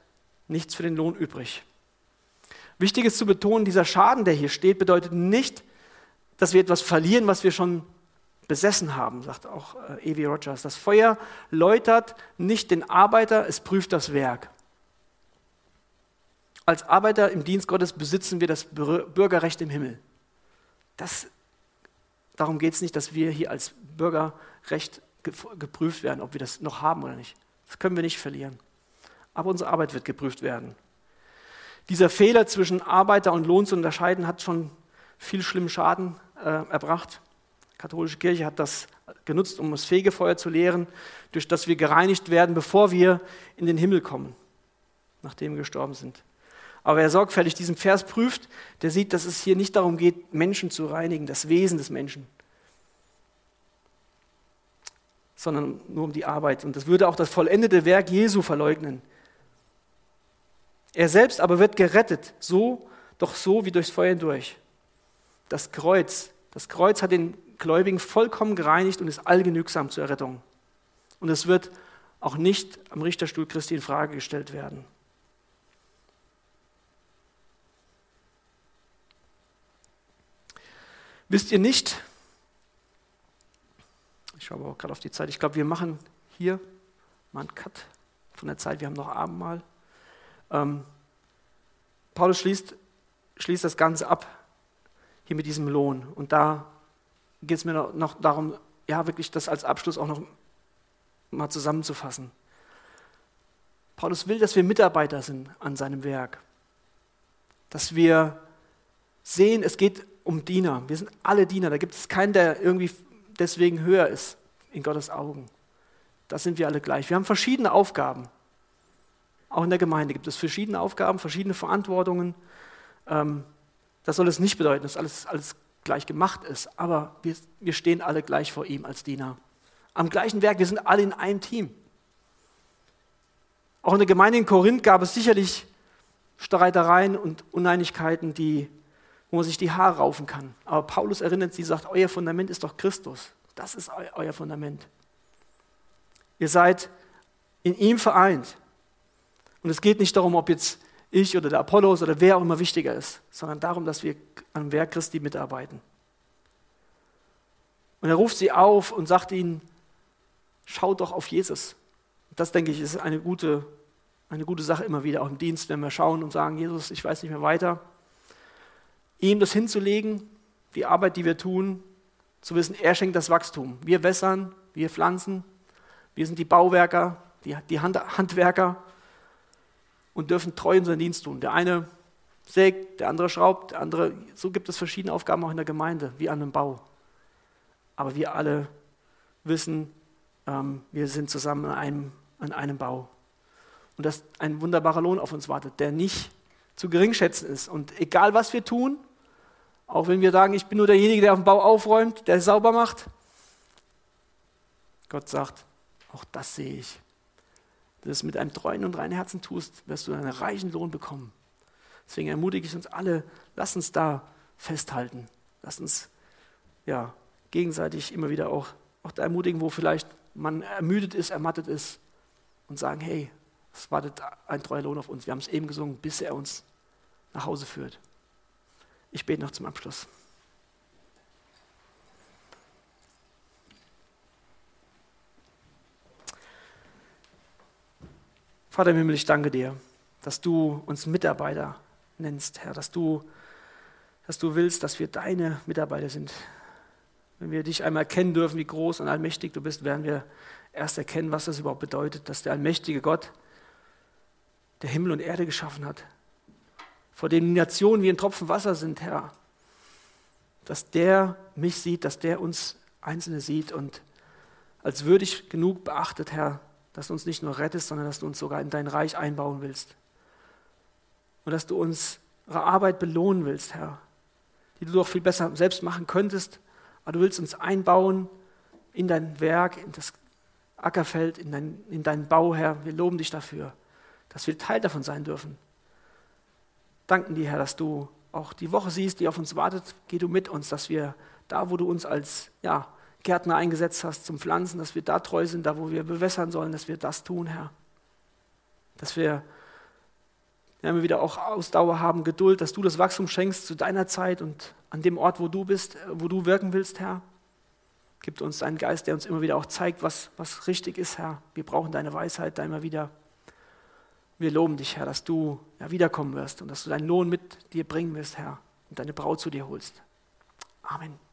nichts für den Lohn übrig. Wichtig ist zu betonen, dieser Schaden, der hier steht, bedeutet nicht, dass wir etwas verlieren, was wir schon besessen haben, sagt auch äh. Rogers. Das Feuer läutert nicht den Arbeiter, es prüft das Werk. Als Arbeiter im Dienst Gottes besitzen wir das Bürgerrecht im Himmel. Das, darum geht es nicht, dass wir hier als Bürgerrecht geprüft werden, ob wir das noch haben oder nicht. Das können wir nicht verlieren. Aber unsere Arbeit wird geprüft werden. Dieser Fehler zwischen Arbeiter und Lohn zu unterscheiden, hat schon viel schlimmen Schaden äh, erbracht. Die katholische Kirche hat das genutzt, um das Fegefeuer zu lehren, durch das wir gereinigt werden, bevor wir in den Himmel kommen, nachdem wir gestorben sind. Aber wer sorgfältig diesen Vers prüft, der sieht, dass es hier nicht darum geht, Menschen zu reinigen, das Wesen des Menschen, sondern nur um die Arbeit. Und das würde auch das vollendete Werk Jesu verleugnen. Er selbst aber wird gerettet, so, doch so wie durchs Feuer hindurch. Das Kreuz, das Kreuz hat den Gläubigen vollkommen gereinigt und ist allgenügsam zur Errettung. Und es wird auch nicht am Richterstuhl Christi in Frage gestellt werden. Wisst ihr nicht, ich schaue aber auch gerade auf die Zeit, ich glaube, wir machen hier mal einen Cut von der Zeit, wir haben noch Abendmahl. Ähm, Paulus schließt, schließt das Ganze ab, hier mit diesem Lohn. Und da geht es mir noch, darum, ja, wirklich das als Abschluss auch noch mal zusammenzufassen. Paulus will, dass wir Mitarbeiter sind an seinem Werk. Dass wir sehen, es geht um Diener. Wir sind alle Diener. Da gibt es keinen, der irgendwie deswegen höher ist in Gottes Augen. Da sind wir alle gleich. Wir haben verschiedene Aufgaben. Auch in der Gemeinde gibt es verschiedene Aufgaben, verschiedene Verantwortungen. Ähm, das soll es nicht bedeuten, dass alles, alles gleich gemacht ist, aber wir, wir stehen alle gleich vor ihm als Diener. Am gleichen Werk, wir sind alle in einem Team. Auch in der Gemeinde in Korinth gab es sicherlich Streitereien und Uneinigkeiten, die, wo man sich die Haare raufen kann. Aber Paulus erinnert sie, sagt, euer Fundament ist doch Christus. Das ist euer Fundament. Ihr seid in ihm vereint. Und es geht nicht darum, ob jetzt ich oder der Apollos oder wer auch immer wichtiger ist, sondern darum, dass wir am Werk Christi mitarbeiten. Und er ruft sie auf und sagt ihnen, schaut doch auf Jesus. Das, denke ich, ist eine gute, eine gute Sache immer wieder, auch im Dienst, wenn wir schauen und sagen, Jesus, ich weiß nicht mehr weiter. Ihm das hinzulegen, die Arbeit, die wir tun, zu wissen, er schenkt das Wachstum. Wir wässern, wir pflanzen, wir sind die Bauwerker, die, die Handwerker und dürfen treu unseren Dienst tun. Der eine sägt, der andere schraubt, der andere, so gibt es verschiedene Aufgaben auch in der Gemeinde, wie an einem Bau. Aber wir alle wissen, ähm, wir sind zusammen an einem, an einem Bau. Und dass ein wunderbarer Lohn auf uns wartet, der nicht zu geringschätzen ist. Und egal was wir tun, auch wenn wir sagen, ich bin nur derjenige, der auf dem Bau aufräumt, der sauber macht, Gott sagt, auch das sehe ich du es mit einem treuen und reinen Herzen tust, wirst du einen reichen Lohn bekommen. Deswegen ermutige ich uns alle, lass uns da festhalten. Lass uns ja, gegenseitig immer wieder auch, auch da ermutigen, wo vielleicht man ermüdet ist, ermattet ist und sagen, hey, es wartet ein treuer Lohn auf uns. Wir haben es eben gesungen, bis er uns nach Hause führt. Ich bete noch zum Abschluss. Vater im Himmel, ich danke dir, dass du uns Mitarbeiter nennst, Herr, dass du, dass du willst, dass wir deine Mitarbeiter sind. Wenn wir dich einmal erkennen dürfen, wie groß und allmächtig du bist, werden wir erst erkennen, was das überhaupt bedeutet, dass der allmächtige Gott, der Himmel und Erde geschaffen hat, vor dem Nationen wie ein Tropfen Wasser sind, Herr, dass der mich sieht, dass der uns Einzelne sieht und als würdig genug beachtet, Herr, dass du uns nicht nur rettest, sondern dass du uns sogar in dein Reich einbauen willst. Und dass du unsere Arbeit belohnen willst, Herr, die du doch viel besser selbst machen könntest, aber du willst uns einbauen in dein Werk, in das Ackerfeld, in, dein, in deinen Bau, Herr. Wir loben dich dafür, dass wir Teil davon sein dürfen. Danken dir, Herr, dass du auch die Woche siehst, die auf uns wartet. Geh du mit uns, dass wir da, wo du uns als ja, Gärtner eingesetzt hast zum Pflanzen, dass wir da treu sind, da wo wir bewässern sollen, dass wir das tun, Herr. Dass wir ja, wieder auch Ausdauer haben, Geduld, dass du das Wachstum schenkst zu deiner Zeit und an dem Ort, wo du bist, wo du wirken willst, Herr. Gib uns einen Geist, der uns immer wieder auch zeigt, was, was richtig ist, Herr. Wir brauchen deine Weisheit da immer wieder. Wir loben dich, Herr, dass du ja, wiederkommen wirst und dass du deinen Lohn mit dir bringen wirst, Herr, und deine Braut zu dir holst. Amen.